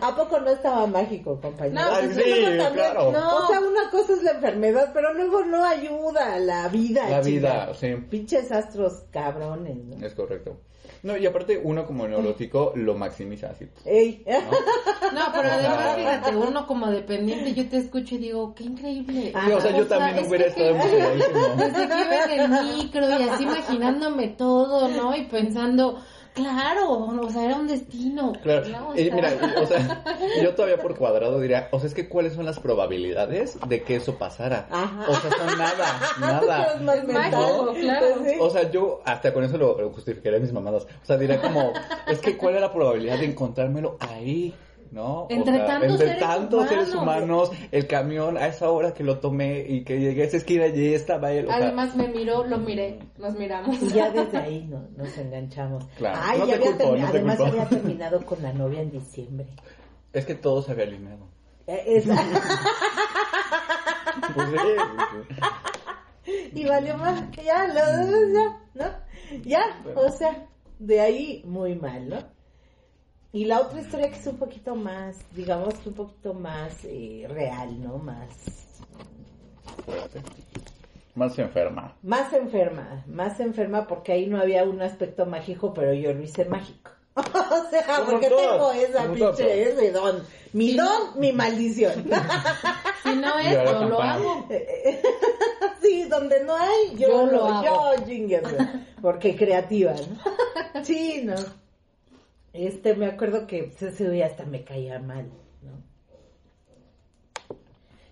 ¿a poco no estaba mágico, compañero? No, Ay, pues, sí, claro. No. O sea, una cosa es la enfermedad, pero luego no ayuda a la vida. La chica. vida, sí. Pinches astros cabrones, ¿no? Es correcto. No, y aparte uno como neurótico lo maximiza así. Ey. No, pero además, fíjate, uno como dependiente, yo te escucho y digo, qué increíble. Ah, Sí, o sea, yo también es hubiera que- estado emocionadísimo. Desde que iba en el micro y así imaginándome todo, ¿no? Y pensando, claro, o sea, era un destino. Claro, ¿no? O mira, o sea, yo todavía por cuadrado diría, o sea, es que cuáles son las probabilidades de que eso pasara. Ajá. O sea, son nada, nada. Es más mental. mágico, claro. Pues sí. O sea, yo hasta con eso lo, lo justificaría mis mamadas. O sea, diría como, es que cuál es la probabilidad de encontrármelo ahí, ¿no? O Entre sea, tantos entre seres tantos seres humanos. humanos, el camión a esa hora que lo tomé y que llegué a esa esquina y estaba él. O sea, Además me miró, lo miré, nos miramos. Y ya desde ahí no, nos enganchamos. Claro. Ay, No ya te había culpo, termi- no te además culpo. había terminado con la novia en diciembre. es que todo se había alineado. Eh, esa- Pues sí. y valió más que ya, lo ya, ¿no? Ya, o sea, de ahí muy mal, ¿no? Y la otra historia que es un poquito más, digamos que un poquito más eh, real, ¿no? Más, Fuerte. Más enferma. más enferma, más enferma porque ahí no había un aspecto mágico, pero yo lo hice mágico. o sea, Como porque tengo esa pinche, ese don. Mi don, mi maldición. Si no es, yo lo hago. sí, donde no hay, yo, Yo lo, lo hago. yo porque creativa, ¿no? Sí, no. Este, me acuerdo que ese güey hasta me caía mal, ¿no?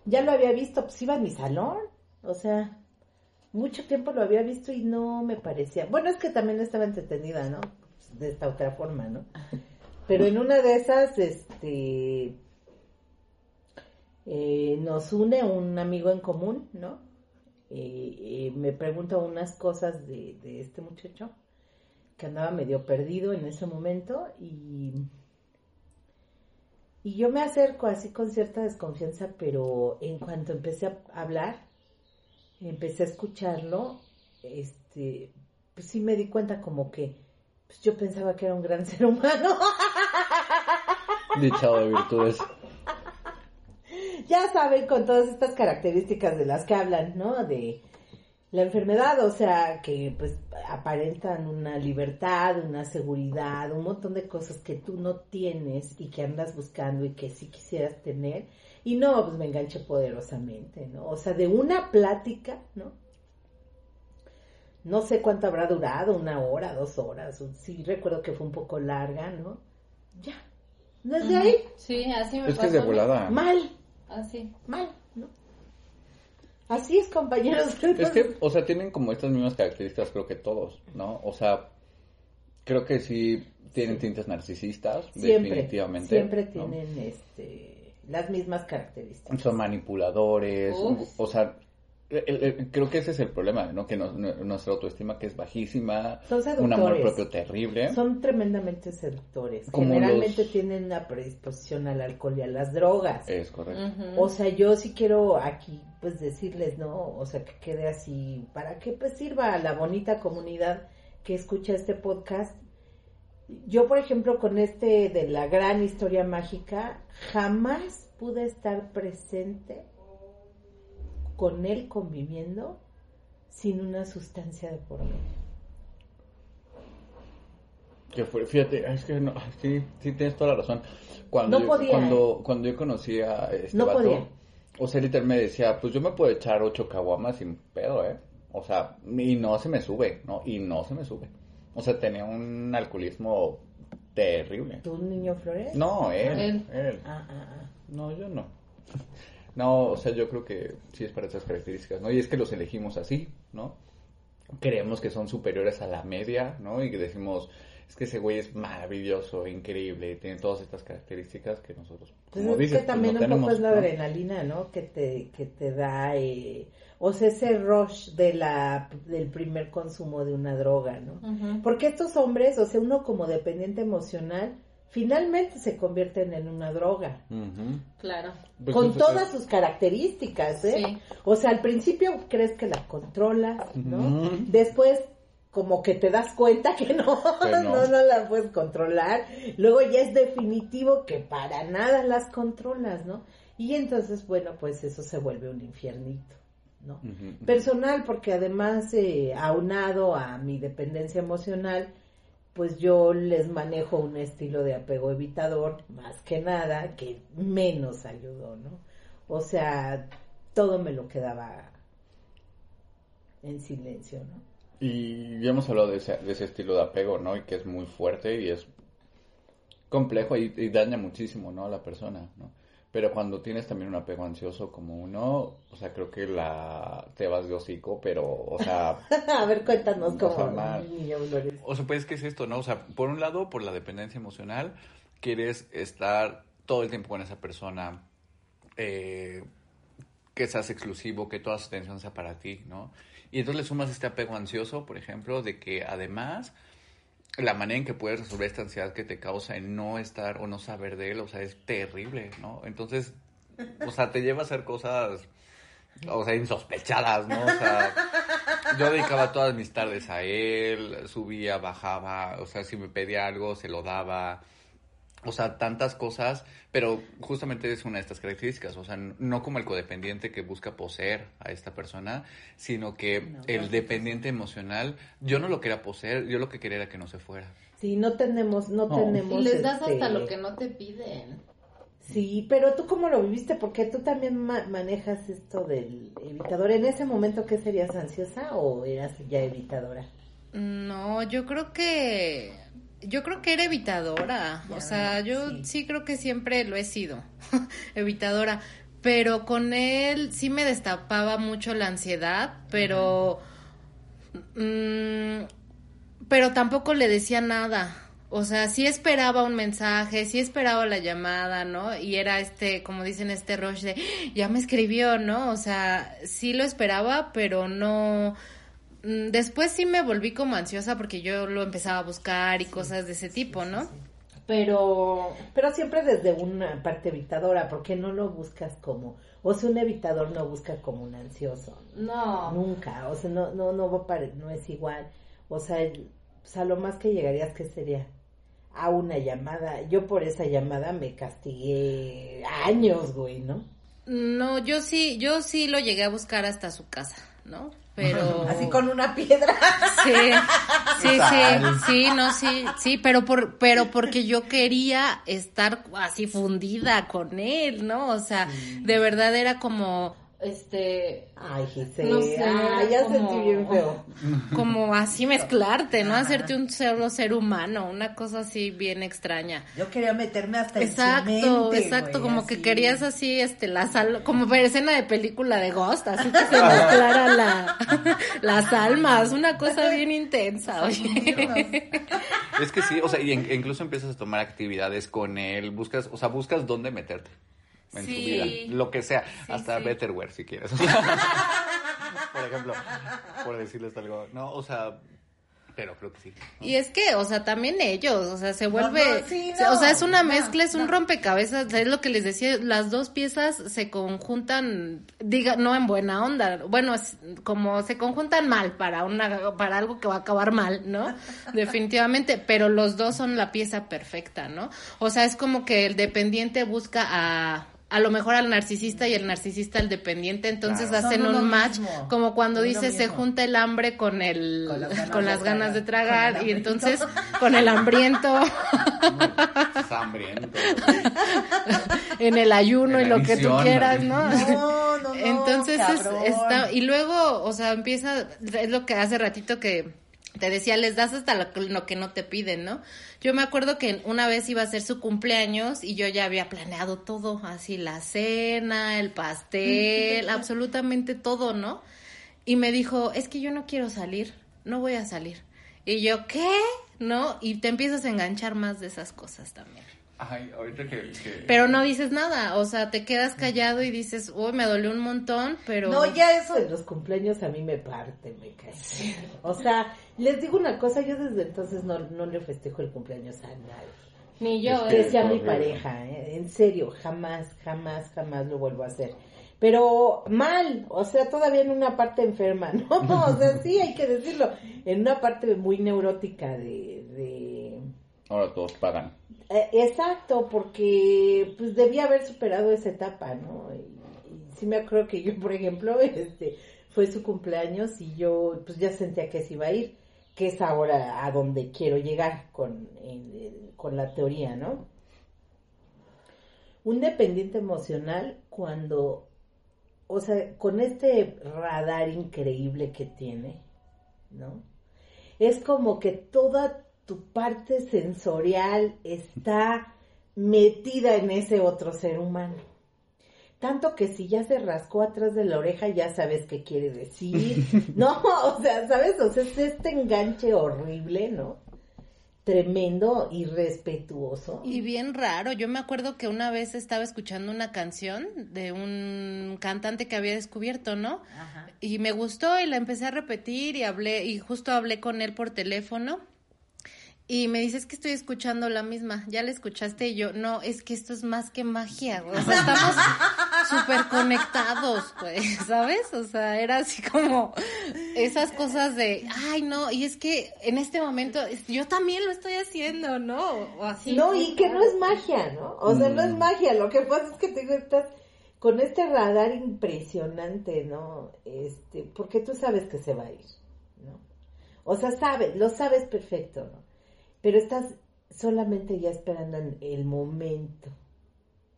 Ya lo había visto, pues iba a mi salón, o sea, mucho tiempo lo había visto y no me parecía. Bueno, es que también estaba entretenida, ¿no? De esta otra forma, ¿no? Pero en una de esas, este, eh, nos une un amigo en común, ¿no? Eh, eh, me pregunta unas cosas de este muchacho que andaba medio perdido en ese momento y, y yo me acerco así con cierta desconfianza, pero en cuanto empecé a hablar, empecé a escucharlo, este, pues sí me di cuenta como que pues yo pensaba que era un gran ser humano. Dichado de virtudes. ya saben, con todas estas características de las que hablan, ¿no? De la enfermedad, o sea, que pues aparentan una libertad, una seguridad, un montón de cosas que tú no tienes y que andas buscando y que sí quisieras tener. Y no, pues me enganché poderosamente, ¿no? O sea, de una plática, ¿no? No sé cuánto habrá durado, una hora, dos horas. o- Sí, recuerdo que fue un poco larga, ¿no? Ya. Desde ahí, Sí, así me Es pasó. es de volada. mal, Así. mal, ¿no? Así es, compañeros. Es que, o sea, tienen como estas mismas características, creo que todos, ¿no? O sea, creo que sí tienen tintes narcisistas, siempre, definitivamente. siempre ¿no? tienen este, las mismas características. Son manipuladores, Uf. o sea, el- el- creo que ese es el problema, ¿no? Que no- no- nuestra autoestima que es bajísima, Son un amor propio terrible. Son tremendamente seductores. Como Generalmente los- tienen una predisposición al alcohol y a las drogas. Es correcto. O sea, yo sí quiero aquí pues decirles, ¿no? O sea, que quede así para que pues sirva a la bonita comunidad que escucha este podcast. Yo, por ejemplo, con este de la gran historia mágica, jamás pude estar presente con él conviviendo sin una sustancia de por medio. Que fue, fíjate, es que no, sí, sí tienes toda la razón. Cuando No yo, podía, Cuando, cuando yo conocí a este No vato, podía. o sea, literal me decía, pues yo me puedo echar ocho caguamas sin pedo, ¿eh? O sea, y no se me sube, ¿no? Y no se me sube. O sea, tenía un alcoholismo terrible. ¿Tú, niño Flores? No, él, Él. él. Ah, ah, ah. No, yo no. No, o sea, yo creo que sí es para esas características, ¿no? Y es que los elegimos así, ¿no? Creemos que son superiores a la media, ¿no? Y que decimos, es que ese güey es maravilloso, increíble, tiene todas estas características que nosotros, Pues como es dices, que también pues, un no poco tenemos, es la ¿no? adrenalina, ¿no? Que te, que te da, eh, o sea, ese rush de la, del primer consumo de una droga, ¿no? Porque estos hombres, o sea, uno como dependiente emocional, finalmente se convierten en una droga. Claro. Pues con entonces, todas sus características, ¿eh? Sí. O sea, al principio crees que la controlas, ¿no? Después como que te das cuenta que no, Que no. no, no la puedes controlar. Luego ya es definitivo que para nada las controlas, ¿no? Y entonces, bueno, pues eso se vuelve un infiernito, ¿no? Personal, porque además, eh, aunado a mi dependencia emocional, pues yo les manejo un estilo de apego evitador, más que nada, que menos ayudó, ¿no? O sea, todo me lo quedaba en silencio, ¿no? Y ya hemos hablado de ese, de ese estilo de apego, ¿no? Y que es muy fuerte y es complejo y, y daña muchísimo, ¿no? A la persona, ¿no? Pero cuando tienes también un apego ansioso como uno, o sea, creo que la te vas de hocico, pero, o sea, a ver, cuéntanos cómo. O sea, pues, ¿qué es esto, no? O sea, por un lado, por la dependencia emocional, quieres estar todo el tiempo con esa persona, eh, que seas exclusivo, que toda su atención sea para ti, ¿no? Y entonces le sumas este apego ansioso, por ejemplo, de que además la manera en que puedes resolver esta ansiedad que te causa el no estar o no saber de él, o sea, es terrible, ¿no? Entonces, o sea, te lleva a hacer cosas, o sea, insospechadas, ¿no? O sea, yo dedicaba todas mis tardes a él, subía, bajaba, o sea, si me pedía algo, se lo daba. O sea, tantas cosas, pero justamente es una de estas características, o sea, no como el codependiente que busca poseer a esta persona, sino que No, el no. dependiente emocional, yo no lo quería poseer, yo lo que quería era que no se fuera. Sí, no tenemos, no, No. tenemos. Y les das este, hasta lo que no te piden. Sí, pero tú cómo lo viviste, porque tú también ma- manejas esto del evitador. ¿En ese momento qué serías ansiosa o eras ya evitadora? No, yo creo que yo creo que era evitadora. Ya, o sea, yo sí. sí. creo que siempre lo he sido, evitadora. Pero con él sí me destapaba mucho la ansiedad, pero mm, pero tampoco le decía nada. O sea, sí esperaba un mensaje, sí esperaba la llamada, ¿no? Y era este, como dicen, este rush de, ya me escribió, ¿no? O sea, sí lo esperaba, pero no... Mm, Después sí me volví como ansiosa porque yo lo empezaba a buscar y cosas de ese tipo, ¿no? Pero... Pero siempre desde una parte evitadora, porque no lo buscas como, o sea, un evitador no busca como un ansioso, No. nunca, o sea, no, no, no no es igual, o sea, el- pues a lo más que llegarías que sería a una llamada, yo por esa llamada me castigué años, güey, ¿no? No, yo sí, yo sí lo llegué a buscar hasta su casa, ¿no? Pero... Así con una piedra. Sí, sí, sí, sí, no, sí, sí, pero por, pero porque yo quería estar así fundida con él, ¿no? O sea, de verdad era como, este, Ay, Giselle, No sé, ay, ya como- sentí bien feo. como así mezclarte, ¿no? Hacerte un solo ser humano, una cosa así bien extraña. Yo quería meterme hasta en su Exacto, mente, exacto, güey, como que querías así, este, la sal, como ver escena de película de Ghost, así que se mezclara la, las almas, una cosa bien intensa, oye. Es que sí, o sea, y en- incluso empiezas a tomar actividades con él, buscas, o sea, buscas dónde meterte en Sí. su vida, lo que sea, hasta sí. Betterware si quieres. por ejemplo, por decirles algo, no, o sea, pero creo que sí. ¿no? Y es que, o sea, también ellos, o sea, se vuelve, no, sí, o sea, es una no, mezcla, es un rompecabezas, es lo que les decía, las dos piezas se conjuntan, diga, no en buena onda, bueno, es como se conjuntan mal para una, para algo que va a acabar mal, ¿no? Definitivamente, pero los dos son la pieza perfecta, ¿no? O sea, es como que el dependiente busca a a lo mejor al narcisista y el narcisista al dependiente, entonces Claro. hacen un match, mismo. como cuando Son dice se junta el hambre con el Con las ganas con de las ganas de tragar. y entonces con el hambriento hambriento. en el ayuno En y lo que tú quieras. ¿no? No, no, no, Entonces es- está y luego, o sea, empieza es lo que hace ratito que te decía, les das hasta lo, que- lo que no te piden, ¿no? Yo me acuerdo que una vez iba a ser su cumpleaños y yo ya había planeado todo, así la cena, el pastel, absolutamente todo, ¿no? Y me dijo, es que yo no quiero salir, no voy a salir. Y yo, ¿qué? ¿No? Y te empiezas a enganchar más de esas cosas también. Ay, ahorita que... que- Pero no dices nada, o sea, te quedas callado y dices, uy, me dolió un montón, pero... No, ya eso de los cumpleaños a mí me parte, me cae. O sea, les digo una cosa, yo desde entonces no, no le festejo el cumpleaños a nadie. Ni yo, que eh. sea mi pareja, ¿eh? en serio, jamás, jamás, jamás lo vuelvo a hacer. Pero mal, o sea, todavía en una parte enferma, ¿no? O sea, sí, hay que decirlo, en una parte muy neurótica de... de... Ahora todos pagan. Eh, exacto, porque pues debía haber superado esa etapa, ¿no? Y, sí me acuerdo que yo, por ejemplo, este, fue su cumpleaños y yo pues ya sentía que se iba a ir, que es ahora a donde quiero llegar con, con la teoría, ¿no? Un dependiente emocional cuando, o sea, con este radar increíble que tiene, ¿no? Es como que toda tu parte sensorial está metida en ese otro ser humano. Tanto que si ya se rascó atrás de la oreja, ya sabes qué quiere decir. No, o sea, ¿sabes? O sea, es este enganche horrible, ¿no? Tremendo, irrespetuoso. Y bien raro, yo me acuerdo que una vez estaba escuchando una canción de un cantante que había descubierto, ¿no? Y me gustó y la empecé a repetir y hablé, y justo hablé con él por teléfono. Y me dice, es que estoy escuchando la misma, ¿ya la escuchaste? Y yo, no, es que esto es más que magia, güey. o sea, estamos súper conectados, güey, ¿sabes? O sea, era así como esas cosas de, ay, no, y es que en este momento yo también lo estoy haciendo, ¿no? O así. No, y que no es magia, ¿no? O sea, no es magia. Lo que pasa es que te digo, estás con este radar impresionante, ¿no? Este, porque tú sabes que se va a ir, ¿no? O sea, sabes, lo sabes perfecto, ¿no? Pero estás solamente ya esperando en el momento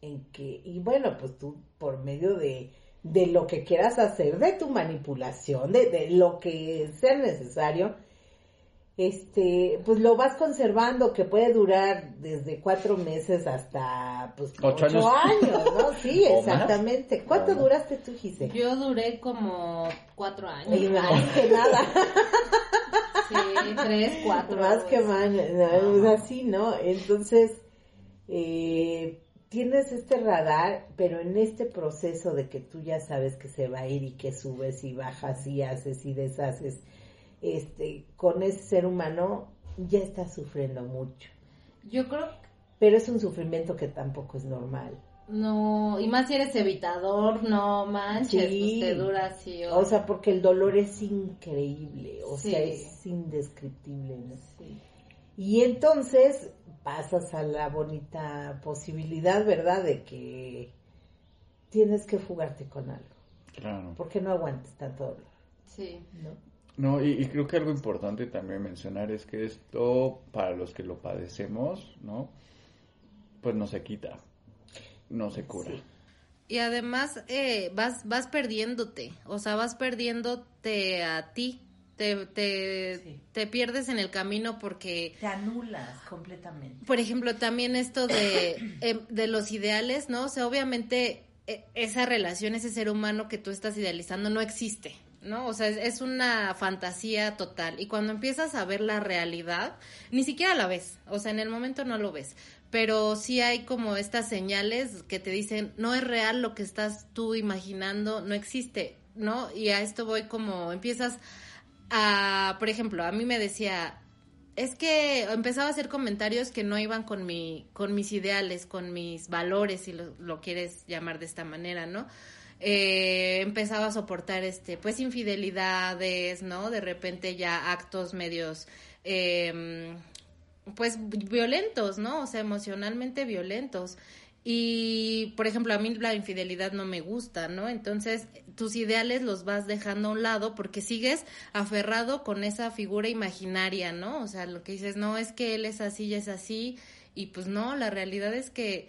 en que, y bueno, pues tú por medio de, de lo que quieras hacer, de tu manipulación, de, de lo que sea necesario, este, pues lo vas conservando, que puede durar desde cuatro meses hasta, pues, Ocho ocho, años. años. ¿no? Sí, exactamente. ¿Cuánto duraste tú, Gise? Yo duré como cuatro años. Y más que nada, Sí, tres, cuatro. más que más, no, es así, ¿no? Entonces, eh, tienes este radar, pero en este proceso de que tú ya sabes que se va a ir y que subes y bajas y haces y deshaces, este, con ese ser humano ya estás sufriendo mucho. Yo creo que Pero es un sufrimiento que tampoco es normal. no, y más si eres evitador, no manches, Sí. pues te dura así. O sea, porque el dolor es increíble, o Sí. sea, es indescriptible. ¿no? sí. Y entonces pasas a la bonita posibilidad, ¿verdad?, de que tienes que fugarte con algo, Claro. porque no aguantes tanto dolor, sí. ¿no? No, y, y creo que algo importante también mencionar es que esto, para los que lo padecemos, ¿no? Pues no se quita, no se cura. Sí. Y además eh, vas, vas perdiéndote, o sea, vas perdiéndote a ti, te, te, Sí. te pierdes en el camino porque, Te anulas completamente. por ejemplo, también esto de, em, de los ideales, ¿no? O sea, obviamente e- esa relación, ese ser humano que tú estás idealizando no existe, ¿no? O sea, es, una fantasía total. Y cuando empiezas a ver la realidad, ni siquiera la ves, o sea, en el momento no lo ves. Pero sí hay como estas señales que te dicen, no es real lo que estás tú imaginando, no existe, ¿no? Y a esto voy como, empiezas a, por ejemplo, a mí me decía, es que empezaba a hacer comentarios que no iban con mi, con mis ideales, con mis valores, si lo, lo quieres llamar de esta manera, ¿no? Eh, empezaba a soportar este, pues infidelidades, ¿no? De repente ya actos medios, eh, pues violentos, ¿no? O sea, emocionalmente violentos. Y, por ejemplo, a mí la infidelidad no me gusta, ¿no? Entonces, tus ideales los vas dejando a un lado porque sigues aferrado con esa figura imaginaria, ¿no? O sea, lo que dices, no, es que él es así y es así. Y pues no, la realidad es que,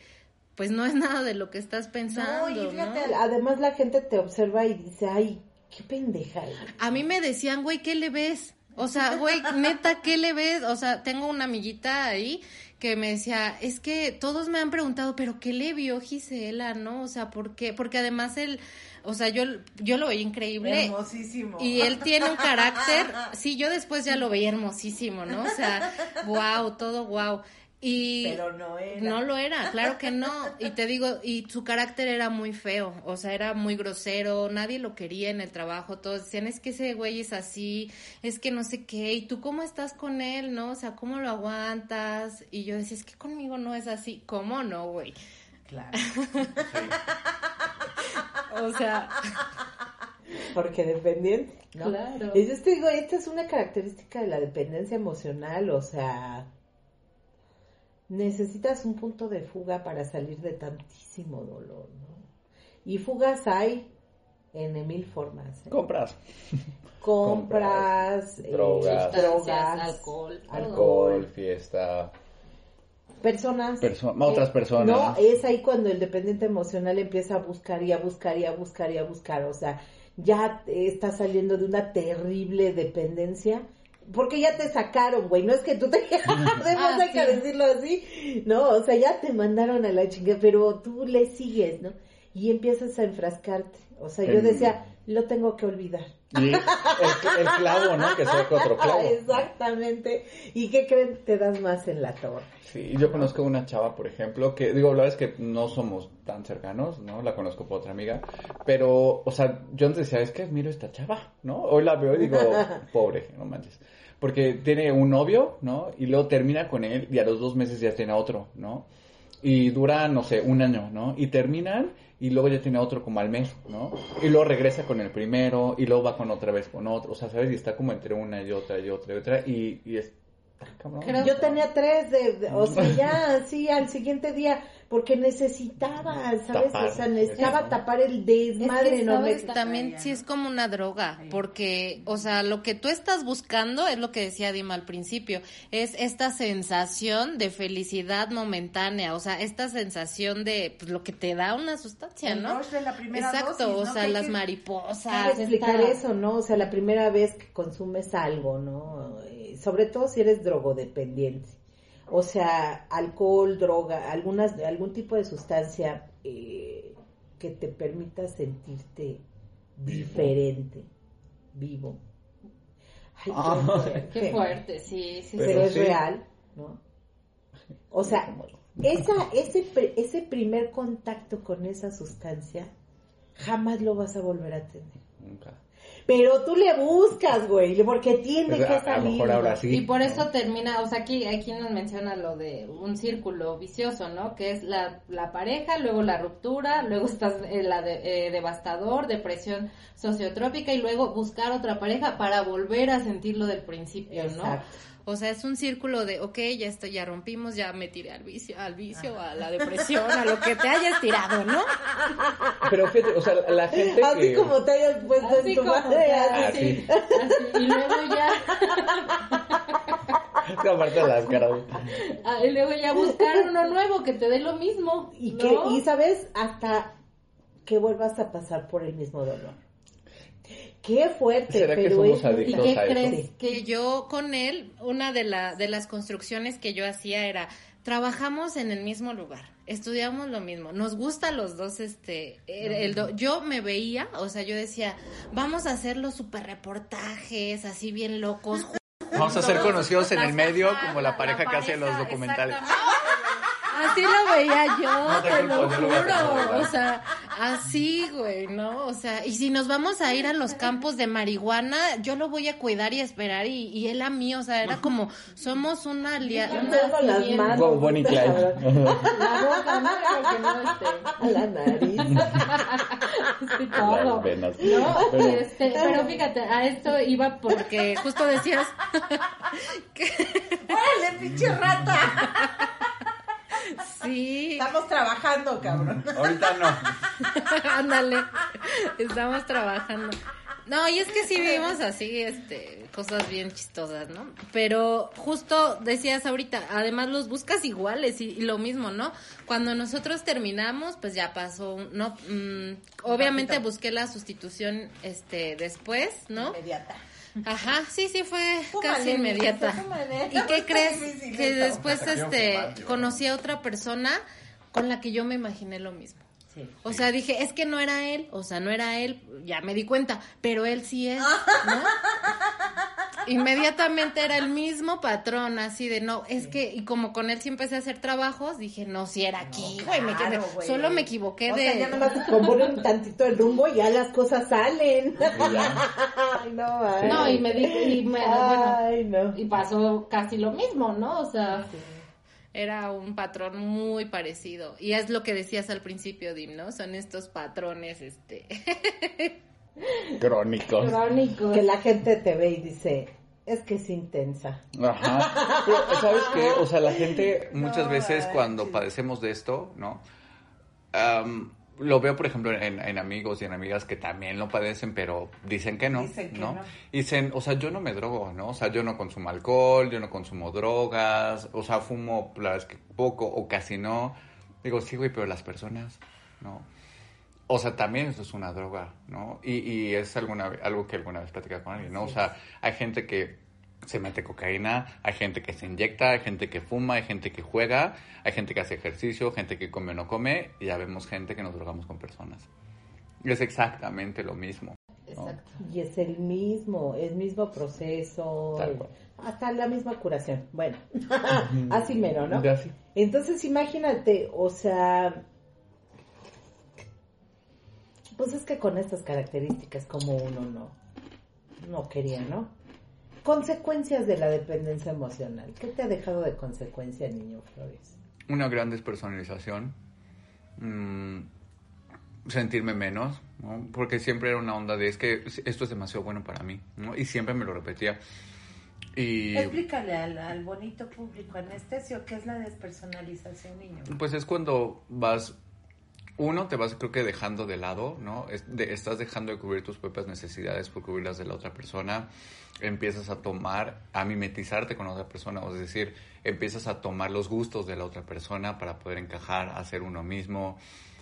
pues no es nada de lo que estás pensando, No, y fíjate, ¿no? Además la gente te observa y dice, ay, qué pendeja. eres". A mí me decían, güey, ¿qué le ves? O sea, güey, neta, ¿qué le ves? O sea, tengo una amiguita ahí que me decía, es que todos me han preguntado, pero ¿qué le vio Gisela, no? O sea, ¿por qué? Porque además él, o sea, yo, yo lo veía increíble. Hermosísimo. Y él tiene un carácter, sí, yo después ya lo veía hermosísimo, ¿no? O sea, wow, todo wow. Y Pero no era. no lo era, claro que no. Y te digo, y su carácter era muy feo, o sea, era muy grosero, nadie lo quería en el trabajo, todos decían, es que ese güey es así, es que no sé qué, y tú cómo estás con él, ¿no? O sea, ¿cómo lo aguantas? Y yo decía, es que conmigo no es así, ¿cómo no, güey? Claro. O sea, Porque dependiente, ¿no? Claro. Y yo te digo, esta es una característica de la dependencia emocional, o sea, necesitas un punto de fuga para salir de tantísimo dolor, ¿no? Y fugas hay en mil formas. ¿eh? Compras. Compras, eh, drogas. drogas, alcohol, todo. Alcohol, fiesta. personas. Perso- otras personas. No, es ahí cuando el dependiente emocional empieza a buscar y a buscar y a buscar y a buscar. O sea, ya está saliendo de una terrible dependencia. Porque ya te sacaron, güey. No es que tú te. Además, hay que Ah, sí. decirlo así. No, o sea, ya te mandaron a la chingada, pero tú le sigues, ¿no? Y empiezas a enfrascarte. O sea, yo decía, lo tengo que olvidar. Y el, el clavo, ¿no? Que saca otro clavo. Exactamente. ¿Y qué creen? Te das más en la torre. Sí, yo conozco una chava, por ejemplo, que digo, la verdad es que no somos tan cercanos, ¿no? La conozco por otra amiga, pero, o sea, yo antes decía, es que admiro a esta chava, ¿no? Hoy la veo y digo, pobre, no manches. Porque tiene un novio, ¿no? Y luego termina con él y a los dos meses ya tiene otro, ¿no? Y dura, no sé, un año, ¿no? Y terminan y luego ya tiene otro como al mes, ¿no? Y luego regresa con el primero y luego va con otra vez con otro, o sea, ¿sabes? Y está como entre una y otra y otra y otra y, y es... cabrón. Creo- Yo tenía tres de, de- o sea, ya así al siguiente día, porque necesitaba, ¿sabes? Tapar. o sea, necesitaba tapar el desmadre Es que. También sí es como una droga, porque, o sea, lo que tú estás buscando es lo que decía Dima al principio, es esta sensación de felicidad momentánea, o sea, esta sensación de pues, lo que te da una sustancia, ¿no? de la primera Exacto, dosis, o sea, las que- mariposas. Explicar esta- eso, ¿no? O sea, la primera vez que consumes algo, ¿no? Eh, sobre todo si eres drogodependiente. O sea, alcohol, droga, algunas, algún tipo de sustancia eh, que te permita sentirte diferente, vivo. Ay, Ah. qué fuerte. Qué fuerte, sí, sí, pero, Pero es sí. real, ¿no? O sea, esa, ese, ese primer contacto con esa sustancia jamás lo vas a volver a tener. Nunca. Pero tú le buscas, güey, porque tiene Pues, que a- a lo salir. mejor ahora sí. Y por ¿no? eso termina, o sea, aquí, aquí nos menciona lo de un círculo vicioso, ¿no? Que es la, la pareja, luego la ruptura, luego estás en la de- eh, devastador, depresión sociotrópica y luego buscar otra pareja para volver a sentir lo del principio, ¿no? Exacto. O sea, es un círculo de, ok, ya estoy, ya rompimos, ya me tiré al vicio, al vicio, a la depresión, a lo que te hayas tirado, ¿no? Pero fíjate, o sea, la gente Así que... como te hayas puesto Así en tu madre, te- así. Así. Así, y luego ya, Aparte las caras. ah, y luego ya buscar uno nuevo que te dé lo mismo. Y, que, y sabes, hasta que vuelvas a pasar por el mismo dolor. Qué fuerte, ¿Será que pero somos es adictos? ¿Y qué a eso. crees? Que yo con él, una de, la, de las construcciones que yo hacía era, trabajamos en el mismo lugar, estudiamos lo mismo, nos gusta los dos, este, el- el do- yo me veía, o sea, yo decía, vamos a hacer los super reportajes, así bien locos. Vamos a ser conocidos en el medio como la pareja que hace los pareja, documentales. Así lo veía yo, No te lo juro. O sea, así, güey, ¿no? O sea, y si nos vamos a ir a los campos de marihuana, yo lo voy a cuidar y esperar y, y él a mí, o sea, era como, somos una alianza. Con las manos. Wow, Bonnie Clyde. La boca, no, porque no, este, A la nariz. sí, todo. Las venas. No, Pero- este, pero fíjate, a esto iba porque justo decías ¡Órale, pinche rata! sí, Estamos trabajando, cabrón. Ahorita no. ándale, estamos trabajando. No, y es que sí vivimos así, este, cosas bien chistosas, ¿no? Pero justo decías ahorita, además los buscas iguales y, y lo mismo, ¿no? Cuando nosotros terminamos, pues ya pasó, un- ¿no? Mm, obviamente busqué la sustitución, este, después, ¿no? Inmediata. Ajá, sí, sí, fue casi inmediata. ¿Y qué crees? difícil Que después este conocí a otra persona con la que yo me imaginé lo mismo. Sí. O sea, dije, es que no era él, o sea, no era él, ya me di cuenta, pero él sí es, ¿no? Inmediatamente era el mismo patrón, así de no, es que, y como con él sí empecé a hacer trabajos, dije, no, si era aquí, güey, me güey. solo me equivoqué O de... sea, ya nomás te componen un tantito el rumbo y ya las cosas salen. Ay, no, ay. No, y me dijo, y me, bueno, Ay, no. y pasó casi lo mismo, ¿no? O sea, era un patrón muy parecido. Y es lo que decías al principio, Dim, ¿no? Son estos patrones, este, Crónicos. crónicos. Que la gente te ve y dice, es que es intensa. Ajá. Pero, ¿sabes qué? O sea, la gente... Muchas veces cuando padecemos de esto, ¿no? Am, lo veo, por ejemplo, en, en amigos y en amigas que también lo padecen, pero dicen que no, Dicen que ¿no? no. Dicen, o sea, yo no me drogo, ¿no? O sea, yo no consumo alcohol, yo no consumo drogas, o sea, fumo la verdad es que poco o casi no. Digo, sí, güey, pero las personas, ¿no? O sea, también eso es una droga, ¿no? Y, y es alguna, algo que alguna vez platicé con alguien, ¿no? O sea, hay gente que se mete cocaína, hay gente que se inyecta, hay gente que fuma, hay gente que juega, hay gente que hace ejercicio, gente que come o no come, y ya vemos gente que nos drogamos con personas. Y es exactamente lo mismo. ¿no? Exacto. Y es el mismo, el mismo proceso, Tal cual. hasta la misma curación. Bueno, así mero, ¿no? Ya sí. Entonces imagínate, o sea, pues es que con estas características como uno no, no quería, ¿no? Consecuencias de la dependencia emocional. ¿Qué te ha dejado de consecuencia, niño Flores? Una gran despersonalización, mm, sentirme menos, ¿no? Porque siempre era una onda de, es que esto es demasiado bueno para mí, ¿no? Y siempre me lo repetía. Y... Explícale al, al bonito público anestesio qué es la despersonalización, niño. Pues es cuando vas, uno, te vas creo que dejando de lado, ¿no? Es- de- estás dejando de cubrir tus propias necesidades por cubrir las de la otra persona. Empiezas a tomar, a mimetizarte con otra persona, o es decir, empiezas a tomar los gustos de la otra persona para poder encajar, hacer uno mismo,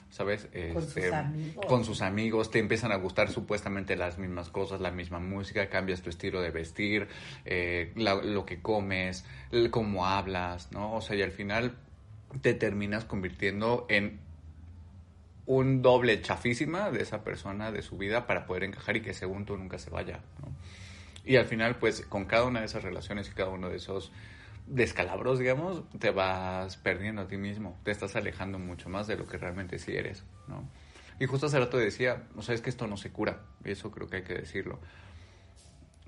¿sabes? Con sus Este, amigos. Con sus amigos, te empiezan a gustar supuestamente las mismas cosas, la misma música, cambias tu estilo de vestir, eh, la- lo que comes, el cómo hablas, ¿no? O sea, y al final te terminas convirtiendo en un doble chafísima de esa persona, de su vida, para poder encajar y que según tú nunca se vaya. Y al final, pues, con cada una de esas relaciones y cada uno de esos descalabros, digamos, te vas perdiendo a ti mismo, te estás alejando mucho más de lo que realmente sí eres, ¿no? Y justo hace rato decía, o sea, es que esto no se cura, y eso creo que hay que decirlo.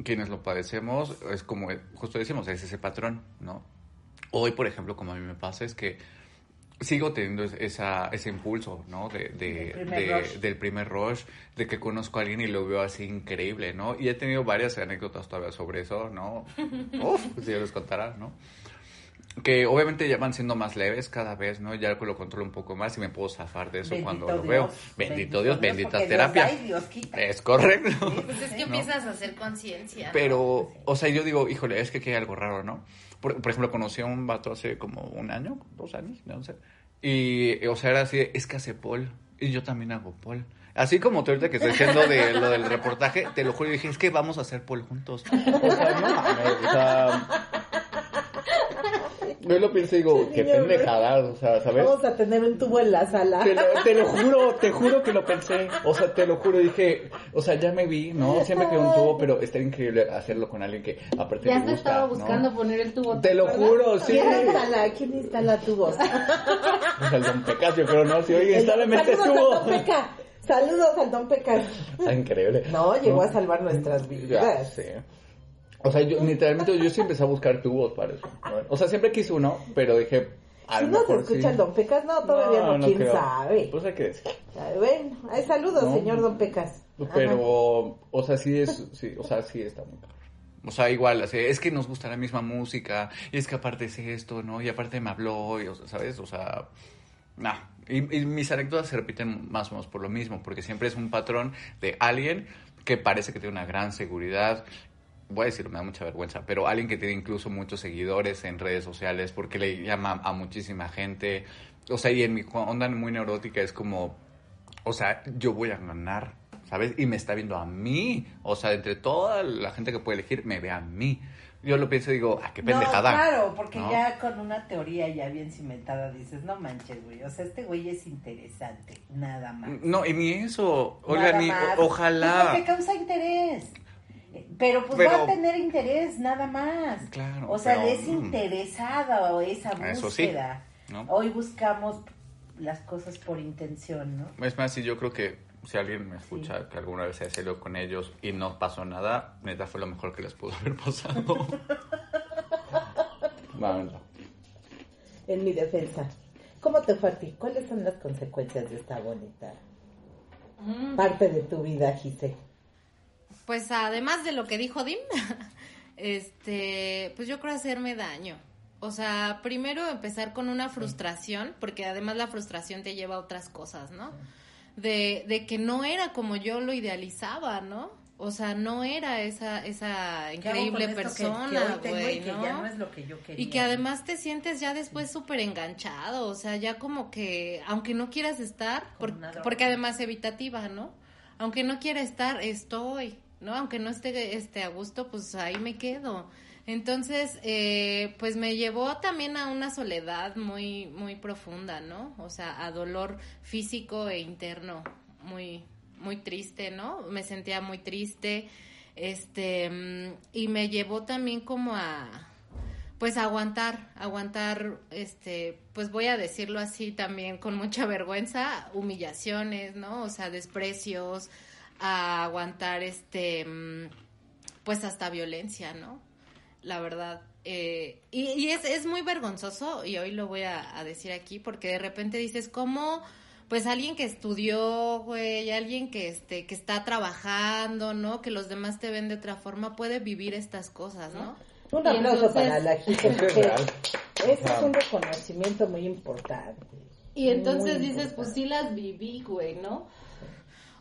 Quienes lo padecemos, es como, justo decimos, es ese patrón, ¿no? Hoy, por ejemplo, como a mí me pasa, es que sigo teniendo es- esa, ese impulso, ¿no? De, primer de- del primer rush, de que conozco a alguien y lo veo así increíble, ¿no? Y he tenido varias anécdotas todavía sobre eso, ¿no? Uf, si yo les contara, ¿no? Que obviamente ya van siendo más leves cada vez, ¿no? Ya lo controlo un poco más y me puedo zafar de eso Bendito cuando lo Dios, veo. Bendito, Dios, bendita terapia. Dios da y Dios quita. Es correcto. Pues es que ¿no? empiezas a hacer conciencia. ¿no? Pero, o sea, yo digo, híjole, es que aquí hay algo raro, ¿no? Por, por ejemplo, conocí a un vato hace como un año, dos años, no sé. Y, o sea, era así, de, es que hace pol. Y yo también hago pol. Así como tú ahorita que estoy diciendo de lo del reportaje, te lo juro, yo dije, es que vamos a hacer pol juntos. O sea, no o sea... Yo lo pienso y digo, qué Niño, pendejada, o sea, ¿sabes? Vamos a tener un tubo en la sala. Te lo, te lo juro, te juro que lo pensé. O sea, te lo juro, dije, o sea, ya me vi, ¿no? Siempre quiero un tubo, pero estaría increíble hacerlo con alguien que aparte ya gusta, estaba ¿no? buscando poner el tubo. Te lo juro, sí. ¿Quién instala, ¿Quién instala tubos? O sea, el Don Pecas, yo creo, ¿no? Si oye, instálame este Saludos al Don tubo. Saludos al Don Pecas. Está increíble. No, llegó a salvar nuestras Ya, vidas. sí. O sea, yo literalmente yo sí empecé a buscar tubos para eso. ¿no? O sea, siempre quise uno, pero dije, Si no se escucha sí. el Don Pecas, no, todavía no, quién creo. sabe. Pues hay que decir. Bueno, hay saludos, No. señor Don Pecas. Ajá. Pero, o sea, sí es, sí, o sea, sí está muy caro. O sea, igual, así, es que nos gusta la misma música, y es que aparte es esto, ¿no? Y aparte me habló, y, o sea, ¿sabes? O sea, nah. Y, y mis anécdotas se repiten más o menos por lo mismo, porque siempre es un patrón de alguien que parece que tiene una gran seguridad. Voy a decirlo, me da mucha vergüenza, pero alguien que tiene incluso muchos seguidores en redes sociales porque le llama a muchísima gente. O sea, y en mi onda muy neurótica es como, o sea, yo voy a ganar, ¿sabes? Y me está viendo a mí. O sea, entre toda la gente que puede elegir, me ve a mí. Yo lo pienso y digo, ah, qué pendejada. No, claro, porque ¿no? ya con una teoría ya bien cimentada dices, no manches, güey. O sea, este güey es interesante, nada más. No, y ni eso. Nada Oiga, ni, ojalá. Porque causa interés. Pero pues Pero- va a tener interés, nada más. Claro, O sea, pero, es mm. interesada o esa Eso sí, búsqueda. ¿no? Hoy buscamos las cosas por intención, ¿no? Es más, si yo creo que si alguien me escucha que alguna vez se salido con ellos y no pasó nada, neta fue lo mejor que les pudo haber pasado. Bueno, En mi defensa. ¿Cómo te fue a ti? ¿Cuáles son las consecuencias de esta bonita Mm, parte de tu vida, Gise? Pues además de lo que dijo Dim, este, pues yo creo hacerme daño. O sea, primero empezar con una frustración, porque además la frustración te lleva a otras cosas, ¿no? De, de que no era como yo lo idealizaba, ¿no? O sea, no era esa, esa ¿Qué hago increíble persona, güey, ya ¿no? no es lo que yo quería. Y que además te sientes ya después súper enganchado, o sea, ya como que, aunque no quieras estar, por- porque además evitativa, ¿no? Aunque no quiera estar, estoy, ¿no? Aunque no esté este, a gusto, pues ahí me quedo. Entonces, eh, pues me llevó también a una soledad muy, muy profunda, ¿no? O sea, a dolor físico e interno muy, muy triste, ¿no? Me sentía muy triste, este, mm, y me llevó también como a, pues aguantar, aguantar, este, pues voy a decirlo así también con mucha vergüenza, humillaciones, ¿no? O sea, desprecios, a aguantar, este, mm, pues hasta violencia, ¿no? La verdad. Eh, y y es, es muy vergonzoso, y hoy lo voy a, a decir aquí, porque de repente dices, ¿cómo? Pues alguien que estudió, güey, alguien que, este, que está trabajando, ¿no? Que los demás te ven de otra forma, puede vivir estas cosas, ¿no? Un Y aplauso entonces- para la es porque real. ese es un reconocimiento muy importante. Y entonces Muy dices, pues sí las viví, güey, ¿no?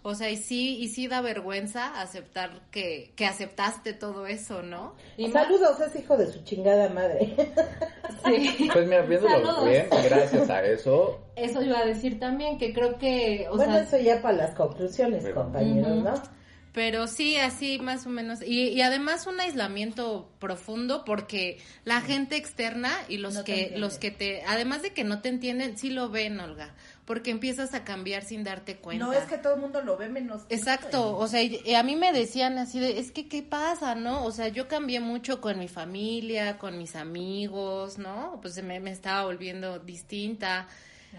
O sea, y sí, y sí da vergüenza aceptar que, que aceptaste todo eso, ¿no? Y Saludos, es hijo de su chingada madre. Sí. Pues mira, viéndolo Saludos. bien, gracias a eso, Eso iba a decir también, que creo que, o bueno, sea, eso ya para las conclusiones, Pero- compañeros. ¿no? pero sí, así más o menos. Y, y además un aislamiento profundo porque la gente externa y los No que, los que te, además de que no te entienden, sí lo ven, Olga, porque empiezas a cambiar sin darte cuenta. No es que todo el mundo lo ve menos. Exacto, o sea, y- a mí me decían así de, es que, ¿qué pasa, no? O sea, yo cambié mucho con mi familia, con mis amigos, ¿no? Pues me, me estaba volviendo distinta.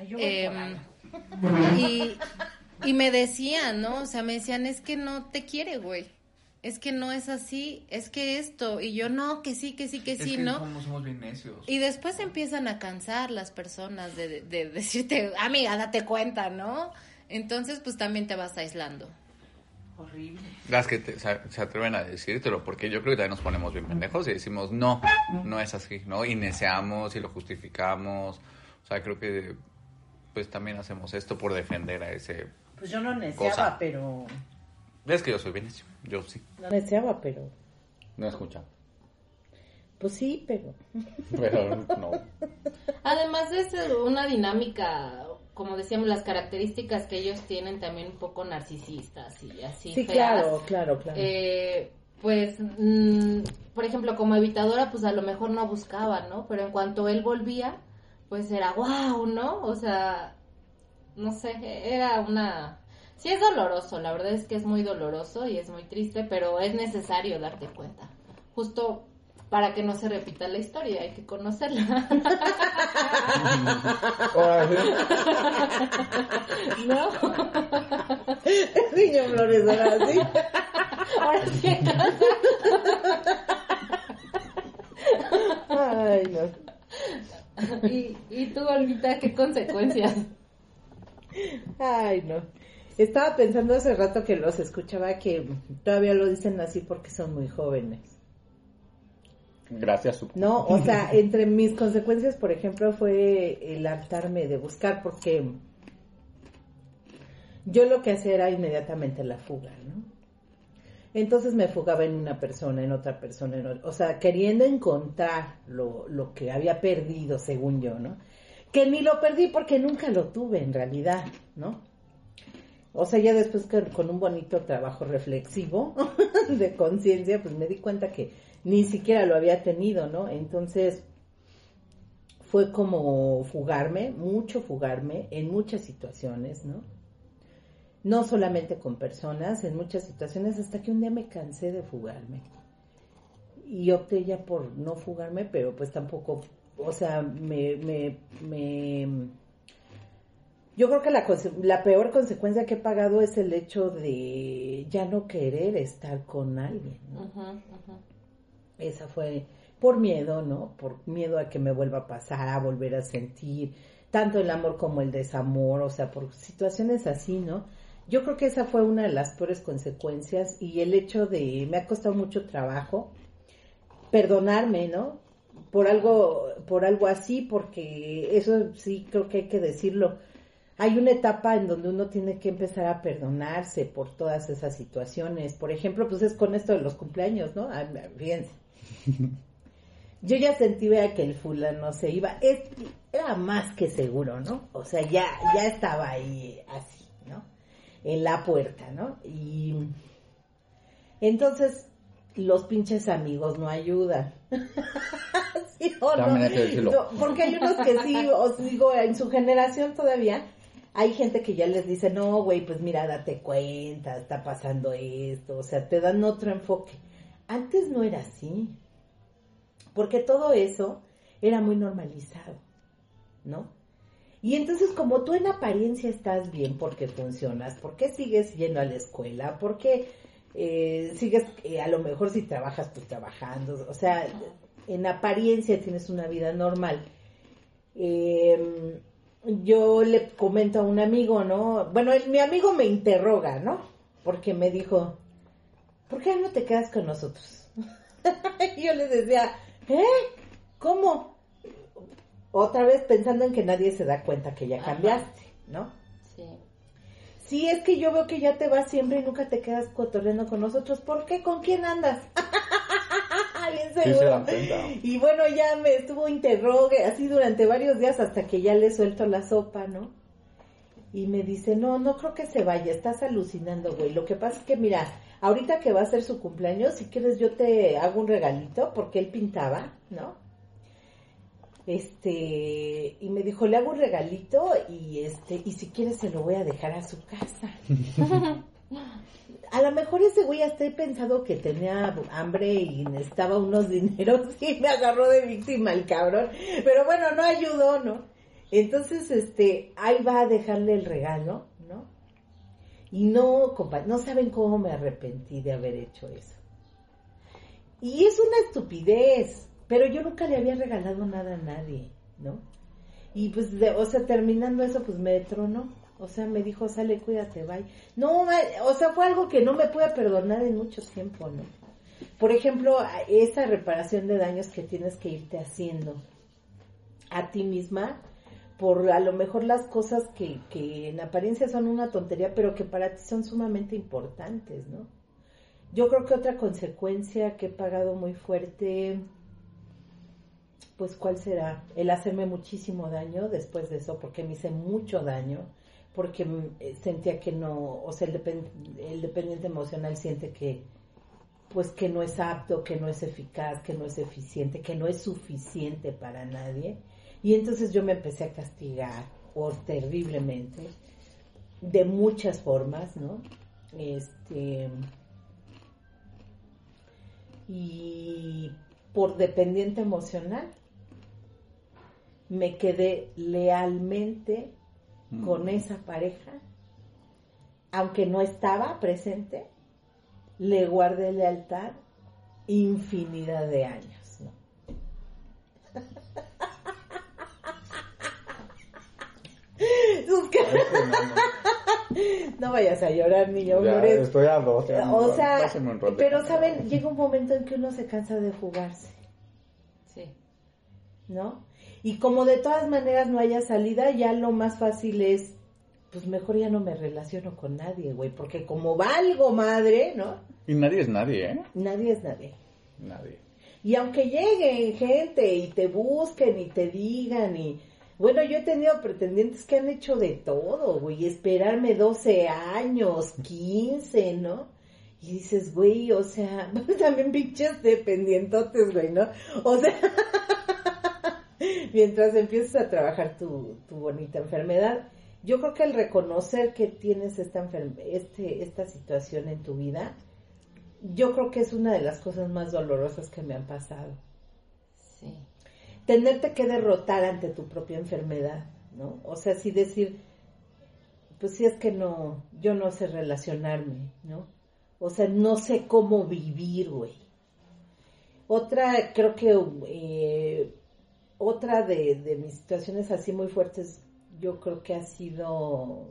Yo voy Em, y, y me decían, ¿no? O sea, me decían, es que no te quiere, güey. Es que no es así, es que esto. Y yo, no, que sí, que sí, que sí, ¿no? somos, somos bien necios. Y después empiezan a cansar las personas de, de- de decirte, amiga, date cuenta, ¿no? Entonces, pues también te vas aislando. Horrible. Las que te- se, se atreven a decírtelo, porque yo creo que también nos ponemos bien pendejos y decimos, no, no es así, ¿no? Y neceamos y lo justificamos. O sea, creo que pues también hacemos esto por defender a ese... Pues yo no neceaba, Cosa. pero... Es que yo soy bien necio, yo sí. No deseaba, pero... no escucha. Pues sí, pero... Pero no. Además es una dinámica, como decíamos, las características que ellos tienen también un poco narcisistas y así. Sí, feas. claro, claro, claro. Eh, pues, mm, por ejemplo, como evitadora, pues a lo mejor no buscaba, ¿no? Pero en cuanto él volvía, pues era wow, ¿no? O sea, no sé, era una... Sí es doloroso, la verdad es que es muy doloroso y es muy triste, pero es necesario darte cuenta. Justo para que no se repita la historia, hay que conocerla. ¿No? Niño Flores, ahora sí. Ahora sí. Ay, no. ¿Y, y tú, Olvita, qué consecuencias? Ay, no. Estaba pensando hace rato que los escuchaba que todavía lo dicen así porque son muy jóvenes. Gracias, supongo. No, o sea, entre mis consecuencias, por ejemplo, fue el hartarme de buscar porque yo lo que hacía era inmediatamente la fuga, ¿no? Entonces me fugaba en una persona, en otra persona, en otra, o sea, queriendo encontrar lo, lo que había perdido, según yo, ¿no? Que ni lo perdí porque nunca lo tuve en realidad, ¿no? O sea, ya después con, con un bonito trabajo reflexivo de conciencia, pues me di cuenta que ni siquiera lo había tenido, ¿no? Entonces fue como fugarme, mucho fugarme en muchas situaciones, ¿no? no solamente con personas, en muchas situaciones, hasta que un día me cansé de fugarme. Y opté ya por no fugarme, pero pues tampoco, o sea, me, me, me yo creo que la, la peor consecuencia que he pagado es el hecho de ya no querer estar con alguien. ¿no? Ujú. Esa fue por miedo, ¿no? Por miedo a que me vuelva a pasar, a volver a sentir tanto el amor como el desamor, o sea, por situaciones así, ¿no? Yo creo que esa fue una de las peores consecuencias y el hecho de, me ha costado mucho trabajo perdonarme, ¿no? Por algo, por algo así, porque eso sí creo que hay que decirlo. Hay una etapa en donde uno tiene que empezar a perdonarse por todas esas situaciones. Por ejemplo, pues es con esto de los cumpleaños, ¿no? Fíjense. Yo ya sentí vea, que el fulano se iba. Es- era más que seguro, ¿no? O sea, ya, ya estaba ahí así, ¿no? En la puerta, ¿no? Y entonces los pinches amigos no ayudan. ¿Sí o no? También hay que decirlo. No, porque hay unos que sí, os digo, en su generación todavía hay gente que ya les dice, no, güey, pues mira, date cuenta, está pasando esto, o sea, te dan otro enfoque. Antes no era así, porque todo eso era muy normalizado, ¿no? Y entonces como tú en apariencia estás bien porque funcionas, porque sigues yendo a la escuela, porque eh, sigues, eh, a lo mejor si trabajas, pues trabajando, o sea, en apariencia tienes una vida normal. Eh, yo le comento a un amigo, ¿no? Bueno, el- mi amigo me interroga, ¿no? Porque me dijo, ¿por qué no te quedas con nosotros? y yo le decía, ¿eh? ¿Cómo? Otra vez pensando en que nadie se da cuenta que ya Ajá. cambiaste, ¿no? Sí. Sí, es que yo veo que ya te vas siempre y nunca te quedas cotorreando con nosotros. ¿Por qué? ¿Con quién andas? Bien Sí se seguro. dan cuenta. Y bueno, ya me estuvo interrogue así durante varios días hasta que ya le suelto la sopa, ¿no? Y me dice, no, no creo que se vaya, estás alucinando, güey. Lo que pasa es que, mira, ahorita que va a ser su cumpleaños, si quieres yo te hago un regalito, porque él pintaba, ¿no? Este, y me dijo, le hago un regalito y este, y si quieres se lo voy a dejar a su casa. A lo mejor ese güey hasta he pensado que tenía hambre y necesitaba unos dineros y me agarró de víctima el cabrón. Pero bueno, no ayudó, ¿no? Entonces, este, ahí va a dejarle el regalo, ¿no? Y no, compa, no saben cómo me arrepentí de haber hecho eso. Y es una estupidez, pero yo nunca le había regalado nada a nadie, ¿no? Y pues, de- o sea, terminando eso, pues me tronó. O sea, me dijo, sale, cuídate, bye. No, o sea, fue algo que no me pude perdonar en mucho tiempo, ¿no? Por ejemplo, a- esa reparación de daños que tienes que irte haciendo a ti misma por a lo mejor las cosas que, que en apariencia son una tontería, pero que para ti son sumamente importantes, ¿no? Yo creo que otra consecuencia que he pagado muy fuerte, pues ¿cuál será? El hacerme muchísimo daño después de eso, porque me hice mucho daño, porque mm, eh, sentía que no, o sea, el, depen- el dependiente emocional siente que, pues que no es apto, que no es eficaz, que no es eficiente, que no es suficiente para nadie. Y entonces yo me empecé a castigar, por terriblemente, de muchas formas, ¿no? Este, y por dependiente emocional me quedé lealmente con esa pareja, aunque no estaba presente, le guardé lealtad infinidad de años. ¿no? Vayas a llorar, niño. Ya, estoy a dos. ya, O sea, pero saben, llega un momento en que uno se cansa de fugarse, Sí. ¿no? Y como de todas maneras no haya salida, ya lo más fácil es, pues mejor ya no me relaciono con nadie, güey, porque como valgo madre, ¿no? Y nadie es nadie, ¿eh? Nadie es nadie. Nadie. Y aunque lleguen gente y te busquen y te digan y... Bueno, yo he tenido pretendientes que han hecho de todo, güey, esperarme 12 años, 15, ¿no? Y dices, güey, o sea, también pinches dependientotes, güey, ¿no? O sea, mientras empiezas a trabajar tu, tu bonita enfermedad. yo creo que el reconocer que tienes esta, este, esta situación en tu vida, yo creo que es una de las cosas más dolorosas que me han pasado. Sí. Tenerte que derrotar ante tu propia enfermedad, ¿no? O sea, sí decir, pues sí es que no, yo no sé relacionarme, ¿no? O sea, no sé cómo vivir, güey. Otra, creo que, eh, otra de, mis situaciones así muy fuertes, yo creo que ha sido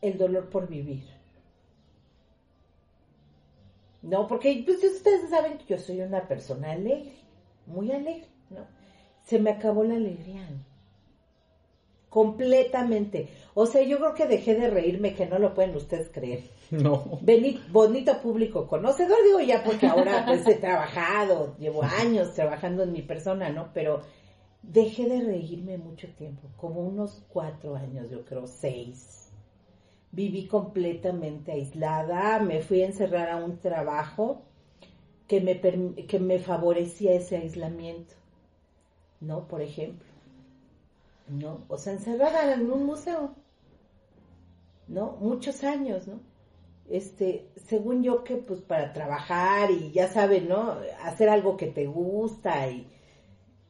el dolor por vivir. No, porque pues, ustedes saben que yo soy una persona alegre, muy alegre, ¿no? Se me acabó la alegría. Completamente. O sea, yo creo que dejé de reírme, que no lo pueden ustedes creer. No. Beni- bonito público conocedor, digo ya porque ahora pues he trabajado, llevo años trabajando en mi persona, ¿no? Pero dejé de reírme mucho tiempo, como unos cuatro años, yo creo, seis. Viví completamente aislada, me fui a encerrar a un trabajo que me, que me favorecía ese aislamiento, ¿no? Por ejemplo, ¿no? O sea, encerrada en un museo, ¿no? Muchos años, ¿no? este, según yo que pues para trabajar y ya saben, ¿no? Hacer algo que te gusta y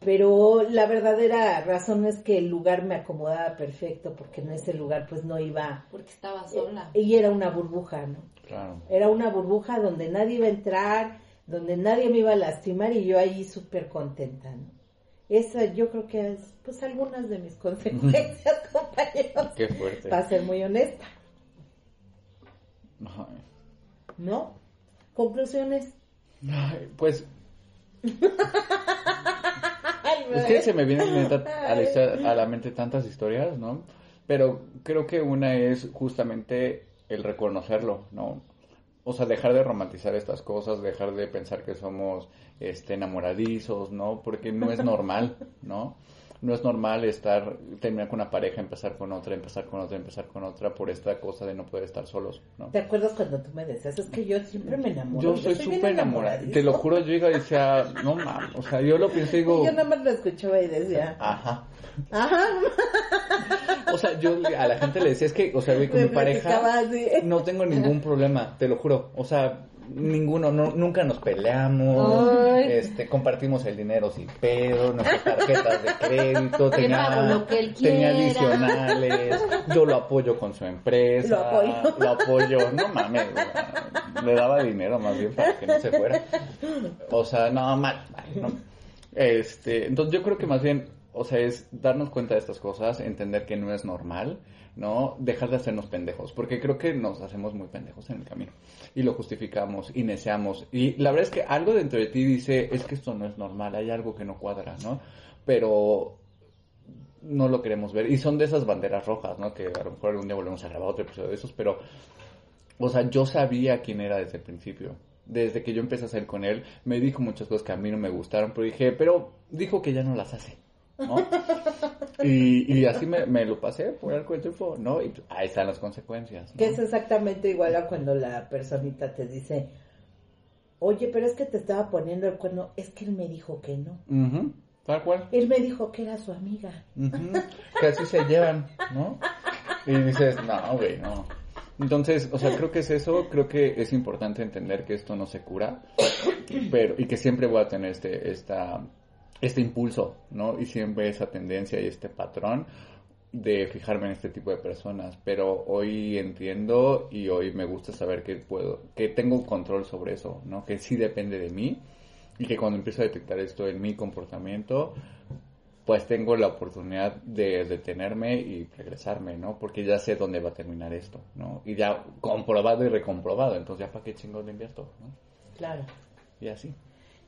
pero la verdadera razón es que el lugar me acomodaba perfecto porque en ese lugar pues no iba Porque estaba sola. y era una burbuja, ¿no? Claro. Era una burbuja donde nadie iba a entrar, donde nadie me iba a lastimar y yo ahí súper contenta, ¿no? Esa yo creo que es pues algunas de mis consecuencias, compañeros, Qué fuerte. para ser muy honesta, Ay. ¿no? Conclusiones. Ay, Pues Es que se me vienen neta, a, la, histo- a la mente tantas historias, ¿no? Pero creo que una es justamente el reconocerlo, ¿no? O sea, dejar de romantizar estas cosas, dejar de pensar que somos este, enamoradizos, ¿no? Porque no es normal, ¿no? No es normal estar, terminar con una pareja, empezar con otra, empezar con otra, empezar con otra, por esta cosa de no poder estar solos, ¿no? ¿Te acuerdas cuando tú me decías? Es que yo siempre me enamoro. Yo soy súper enamorada. Te lo juro, yo iba y decía, no mames, o sea, yo lo pienso y digo, Y yo nada más lo escuchaba y decía, ajá. Ajá. O sea, yo a la gente le decía, es que, o sea, güey, con Me mi pareja así. no tengo ningún problema, te lo juro. O sea, ninguno, no, nunca nos peleamos, Ay. este, compartimos el dinero sin pedo, nuestras tarjetas de crédito, tenía, lo que él tenía adicionales, yo lo apoyo con su empresa, Lo apoyo. lo apoyo, no mames, le daba dinero más bien para que no se fuera. O sea, no, mal, mal, no. Este, entonces yo creo que más bien, o sea, es darnos cuenta de estas cosas, entender que no es normal, ¿no? Dejar de hacernos pendejos, porque creo que nos hacemos muy pendejos en el camino. Y lo justificamos y neceamos. Y la verdad es que algo dentro de ti dice, es que esto no es normal, hay algo que no cuadra, ¿no? Pero no lo queremos ver. Y son de esas banderas rojas, ¿no? Que a lo mejor algún día volvemos a grabar otro episodio de esos, pero, o sea, yo sabía quién era desde el principio. Desde que yo empecé a salir con él, me dijo muchas cosas que a mí no me gustaron, pero dije, pero dijo que ya no las hace, ¿no? y, y así me, me lo pasé por el tiempo, ¿no? Y ahí están las consecuencias. ¿no? Que es exactamente igual a cuando la personita te dice, oye, pero es que te estaba poniendo el cuerno, es que él me dijo que no. Tal cual. Él me dijo que era su amiga. Ujú, Que así se llevan, ¿no? Y dices, no, güey, no. Entonces, o sea, creo que es eso, creo que es importante entender que esto no se cura, pero, y que siempre voy a tener este, esta, este impulso, ¿no? Y siempre esa tendencia y este patrón de fijarme en este tipo de personas, pero hoy entiendo y hoy me gusta saber que puedo, que tengo control sobre eso, ¿no? Que sí depende de mí y que cuando empiezo a detectar esto en mi comportamiento, pues tengo la oportunidad de detenerme y regresarme, ¿no? Porque ya sé dónde va a terminar esto, ¿no? Y ya comprobado y recomprobado, entonces ya para qué chingos le invierto, ¿no? Claro. Y así.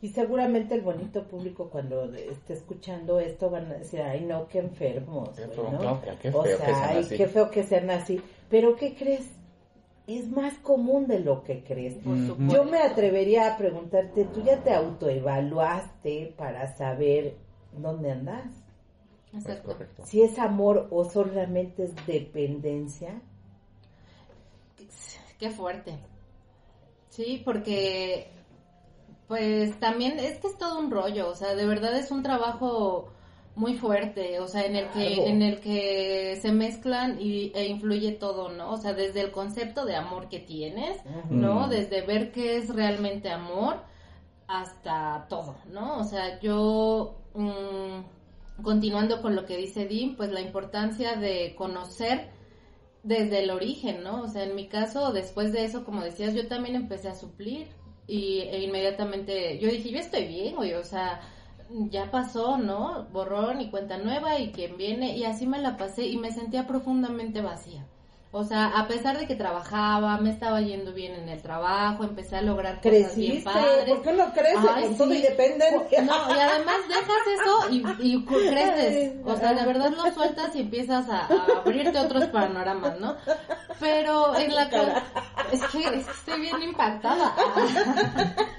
Y seguramente el bonito público cuando esté escuchando esto van a decir, ay no, qué enfermos, Qué qué o sea, que sean ay, así. qué feo que sean así. Pero ¿qué crees? Es más común de lo que crees. Por Ujú. supuesto. Yo me atrevería a preguntarte, ¿tú ya te autoevaluaste para saber dónde andas? Es Exacto. correcto. Si es amor o solamente es dependencia. Qué fuerte. Sí, porque pues también es que es todo un rollo, o sea, de verdad es un trabajo muy fuerte, o sea, en el que Claro. en el que se mezclan y, e influye todo, ¿no? O sea, desde el concepto de amor que tienes, ¿no? Desde ver qué es realmente amor hasta todo, ¿no? O sea, yo mm, continuando con lo que dice Dim, pues la importancia de conocer desde el origen, ¿no? O sea, en mi caso, después de eso, como decías, yo también empecé a suplir y e inmediatamente yo dije, yo estoy bien, o sea, ya pasó, ¿no? Borrón y cuenta nueva y quien viene y así me la pasé y me sentía profundamente vacía. O sea, a pesar de que trabajaba, me estaba yendo bien en el trabajo, empecé a lograr cosas bien Creciste, padres. ¿por qué no creces Ay, con todo independencia? No, y además dejas eso y, creces. O sea, de verdad lo sueltas y empiezas a, a abrirte otros panoramas, ¿no? Pero en la es que, es que estoy bien impactada.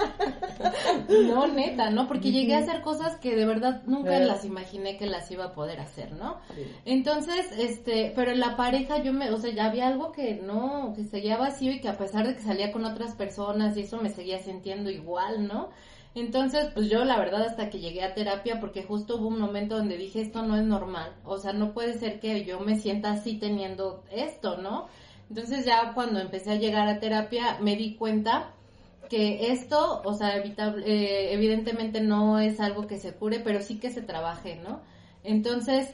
No, neta, ¿no? Porque llegué a hacer cosas que de verdad nunca las imaginé que las iba a poder hacer, ¿no? Entonces, este, pero en la pareja yo me, o sea, ya había algo que no, que seguía vacío y que a pesar de que salía con otras personas y eso me seguía sintiendo igual, ¿no? Entonces, pues yo la verdad hasta que llegué a terapia, porque justo hubo un momento donde dije, esto no es normal, o sea, no puede ser que yo me sienta así teniendo esto, ¿no? Entonces ya cuando empecé a llegar a terapia me di cuenta que esto, o sea, evitable, eh, evidentemente no es algo que se cure, pero sí que se trabaje, ¿no? Entonces,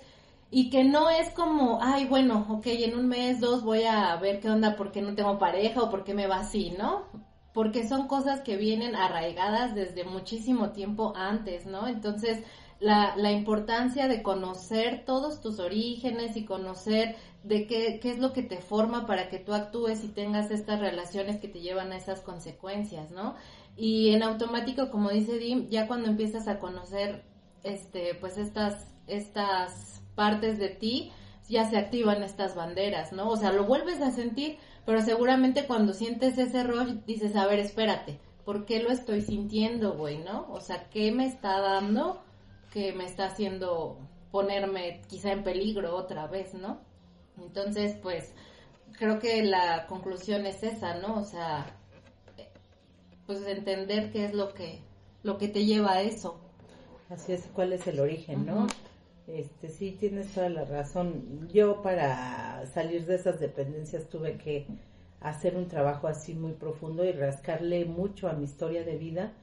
y que no es como, ay, bueno, ok, en un mes, dos voy a ver qué onda, porque no tengo pareja o por qué me va así, ¿no? Porque son cosas que vienen arraigadas desde muchísimo tiempo antes, ¿no? Entonces, la, la importancia de conocer todos tus orígenes y conocer de qué, qué es lo que te forma para que tú actúes y tengas estas relaciones que te llevan a esas consecuencias, ¿no? Y en automático, como dice Dim, ya cuando empiezas a conocer, este, pues estas, estas partes de ti, ya se activan estas banderas, ¿no? O sea, lo vuelves a sentir, pero seguramente cuando sientes ese rush dices, a ver, espérate, ¿por qué lo estoy sintiendo, güey, no? O sea, ¿qué me está dando que me está haciendo ponerme quizá en peligro otra vez, ¿no? Entonces, pues, creo que la conclusión es esa, ¿no? O sea, pues entender qué es lo que, lo que te lleva a eso. Así es, cuál es el origen, ¿no? Este, sí, tienes toda la razón. Yo para salir de esas dependencias tuve que hacer un trabajo así muy profundo y rascarle mucho a mi historia de vida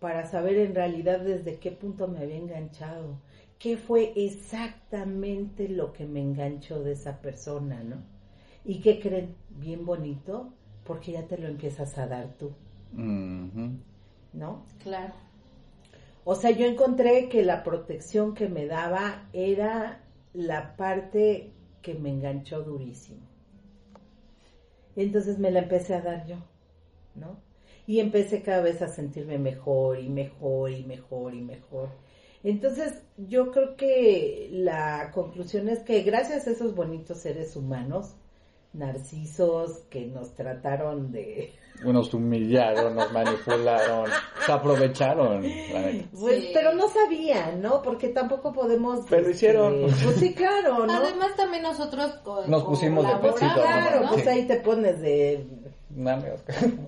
para saber en realidad desde qué punto me había enganchado, qué fue exactamente lo que me enganchó de esa persona, ¿no? Y qué creen, bien bonito, porque ya te lo empiezas a dar tú. ¿no? Claro. O sea, yo encontré que la protección que me daba era la parte que me enganchó durísimo. Entonces me la empecé a dar yo, ¿no? Y empecé cada vez a sentirme mejor y mejor y mejor y mejor. Entonces yo creo que la conclusión es que gracias a esos bonitos seres humanos, narcisos que nos trataron de Nos humillaron, nos manipularon, se aprovecharon. Pues, Sí. pero no sabían, ¿no? Porque tampoco podemos. Pero hicieron. Pues sí, claro, ¿no? Además también nosotros Nos pusimos de pechito, claro, ¿no? pues ahí te pones de.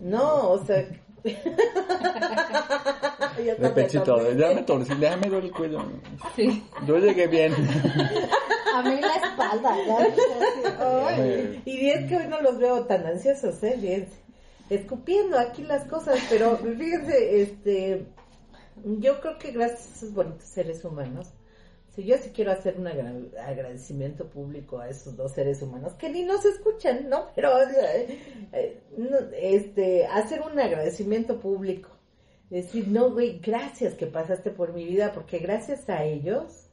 No, o sea. Ya De pechito, ya me torcí, ya me duele el cuello. Sí. Yo llegué bien. A mí la espalda, Ay, y es que hoy no los veo tan ansiosos, ¿eh? Fíjense. Escupiendo aquí las cosas, pero fíjense, este. Yo creo que gracias a esos bonitos seres humanos, si yo sí quiero hacer un agra- agradecimiento público a esos dos seres humanos que ni nos escuchan, ¿no? Pero eh, este hacer un agradecimiento público, decir, no, güey, gracias que pasaste por mi vida, porque gracias a ellos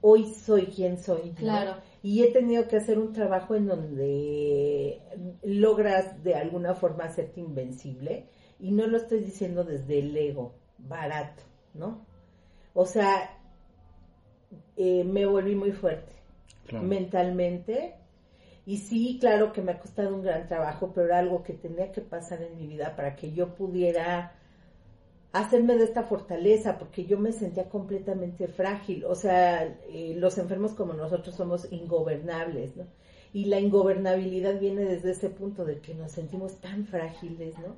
hoy soy quien soy. ¿no? Claro. Y he tenido que hacer un trabajo en donde logras de alguna forma hacerte invencible y no lo estoy diciendo desde el ego barato, ¿no? O sea, eh, me volví muy fuerte Claro. mentalmente y sí, claro que me ha costado un gran trabajo, pero era algo que tenía que pasar en mi vida para que yo pudiera hacerme de esta fortaleza, porque yo me sentía completamente frágil. O sea, eh, los enfermos como nosotros somos ingobernables, ¿no? Y la ingobernabilidad viene desde ese punto de que nos sentimos tan frágiles, ¿no?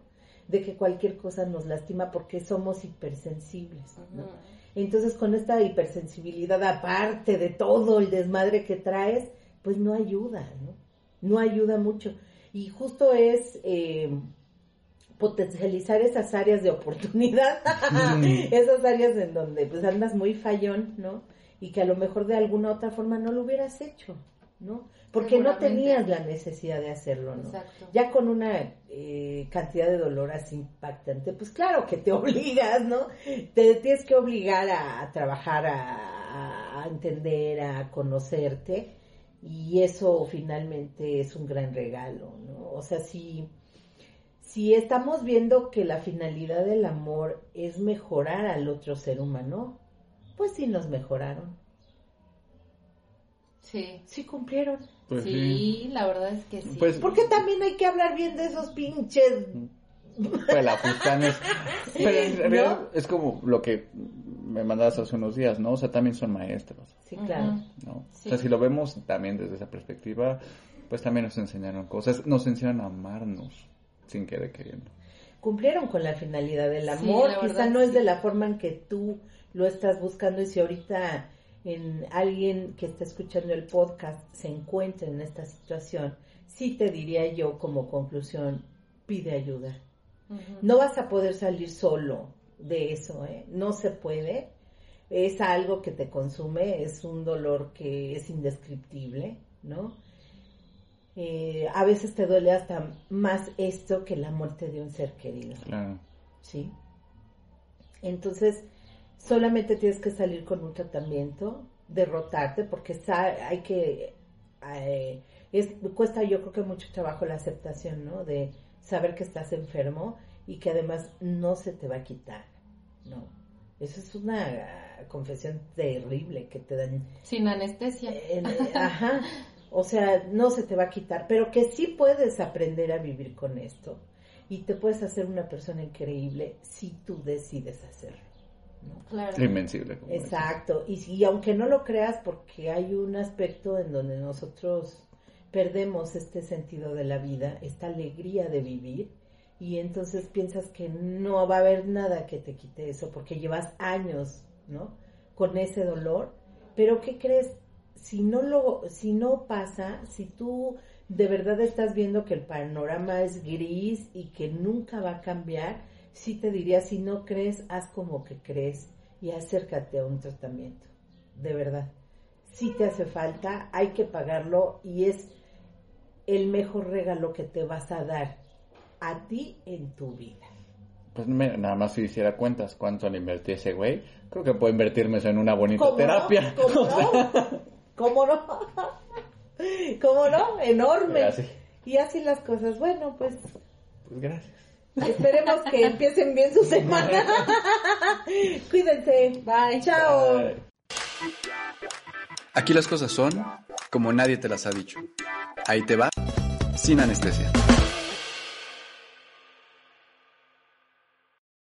De que cualquier cosa nos lastima porque somos hipersensibles, ¿no? Entonces con esta hipersensibilidad, aparte de todo el desmadre que traes, pues no ayuda, ¿no? No ayuda mucho. Y justo es eh, potencializar esas áreas de oportunidad, esas áreas en donde pues andas muy fallón, ¿no? Y que a lo mejor de alguna otra forma no lo hubieras hecho, ¿no? Porque no tenías la necesidad de hacerlo, ¿no? Exacto. Ya con una eh, cantidad de dolor así impactante, pues claro que te obligas, ¿no? Te tienes que obligar a, a trabajar, a, a entender, a conocerte, y eso finalmente es un gran regalo, ¿no? O sea, si, si estamos viendo que la finalidad del amor es mejorar al otro ser humano, pues sí nos mejoraron, Sí. sí cumplieron. Pues sí, sí. la verdad es que sí. Pues- Porque también hay que hablar bien de esos pinches Pelafustanes. Pero en realidad ¿No? es como lo que me mandabas hace unos días, ¿no? O sea, también son maestros, Sí, claro. ¿no? Sí. O sea, si lo vemos también desde esa perspectiva, pues también nos enseñaron cosas, nos enseñaron a amarnos sin querer queriendo. Cumplieron con la finalidad del Sí, amor. la Quizá no es sí. de la forma en que tú lo estás buscando y si ahorita en alguien que está escuchando el podcast se encuentra en esta situación, sí te diría yo como conclusión, pide ayuda. No vas a poder salir solo de eso, ¿eh? No se puede. Es algo que te consume, es un dolor que es indescriptible, ¿no? Eh, a veces te duele hasta más esto que la muerte de un ser querido, Claro. ¿sí? Entonces, solamente tienes que salir con un tratamiento, derrotarte, porque hay que... eh, es, cuesta yo creo que mucho trabajo la aceptación, ¿no? De saber que estás enfermo y que además no se te va a quitar, ¿no? Eso es una confesión terrible que te dan Sin anestesia. eh, ajá. O sea, no se te va a quitar, pero que sí puedes aprender a vivir con esto y te puedes hacer una persona increíble si tú decides hacerlo. ¿no? Claro. Invencible. como. Exacto. Y, y aunque no lo creas, porque hay un aspecto en donde nosotros perdemos este sentido de la vida, esta alegría de vivir, y entonces piensas que no va a haber nada que te quite eso, porque llevas años, ¿no? Con ese dolor. Pero ¿qué crees? Si no lo, si no pasa, si tú de verdad estás viendo que el panorama es gris y que nunca va a cambiar, sí te diría, si no crees, haz como que crees y acércate a un tratamiento. De verdad. Si te hace falta, hay que pagarlo y es el mejor regalo que te vas a dar a ti en tu vida. Pues nada más si hiciera cuentas cuánto le invertí a ese güey, creo que puedo invertirme eso en una bonita ¿Cómo terapia. no? ¿Cómo no? ¿Cómo no? ¿Cómo no? Enorme. Así. Y así las cosas. Bueno, pues Pues gracias. esperemos que empiecen bien su semana. Cuídense. Bye. Chao. Bye. Aquí las cosas son como nadie te las ha dicho. Ahí te va, sin anestesia.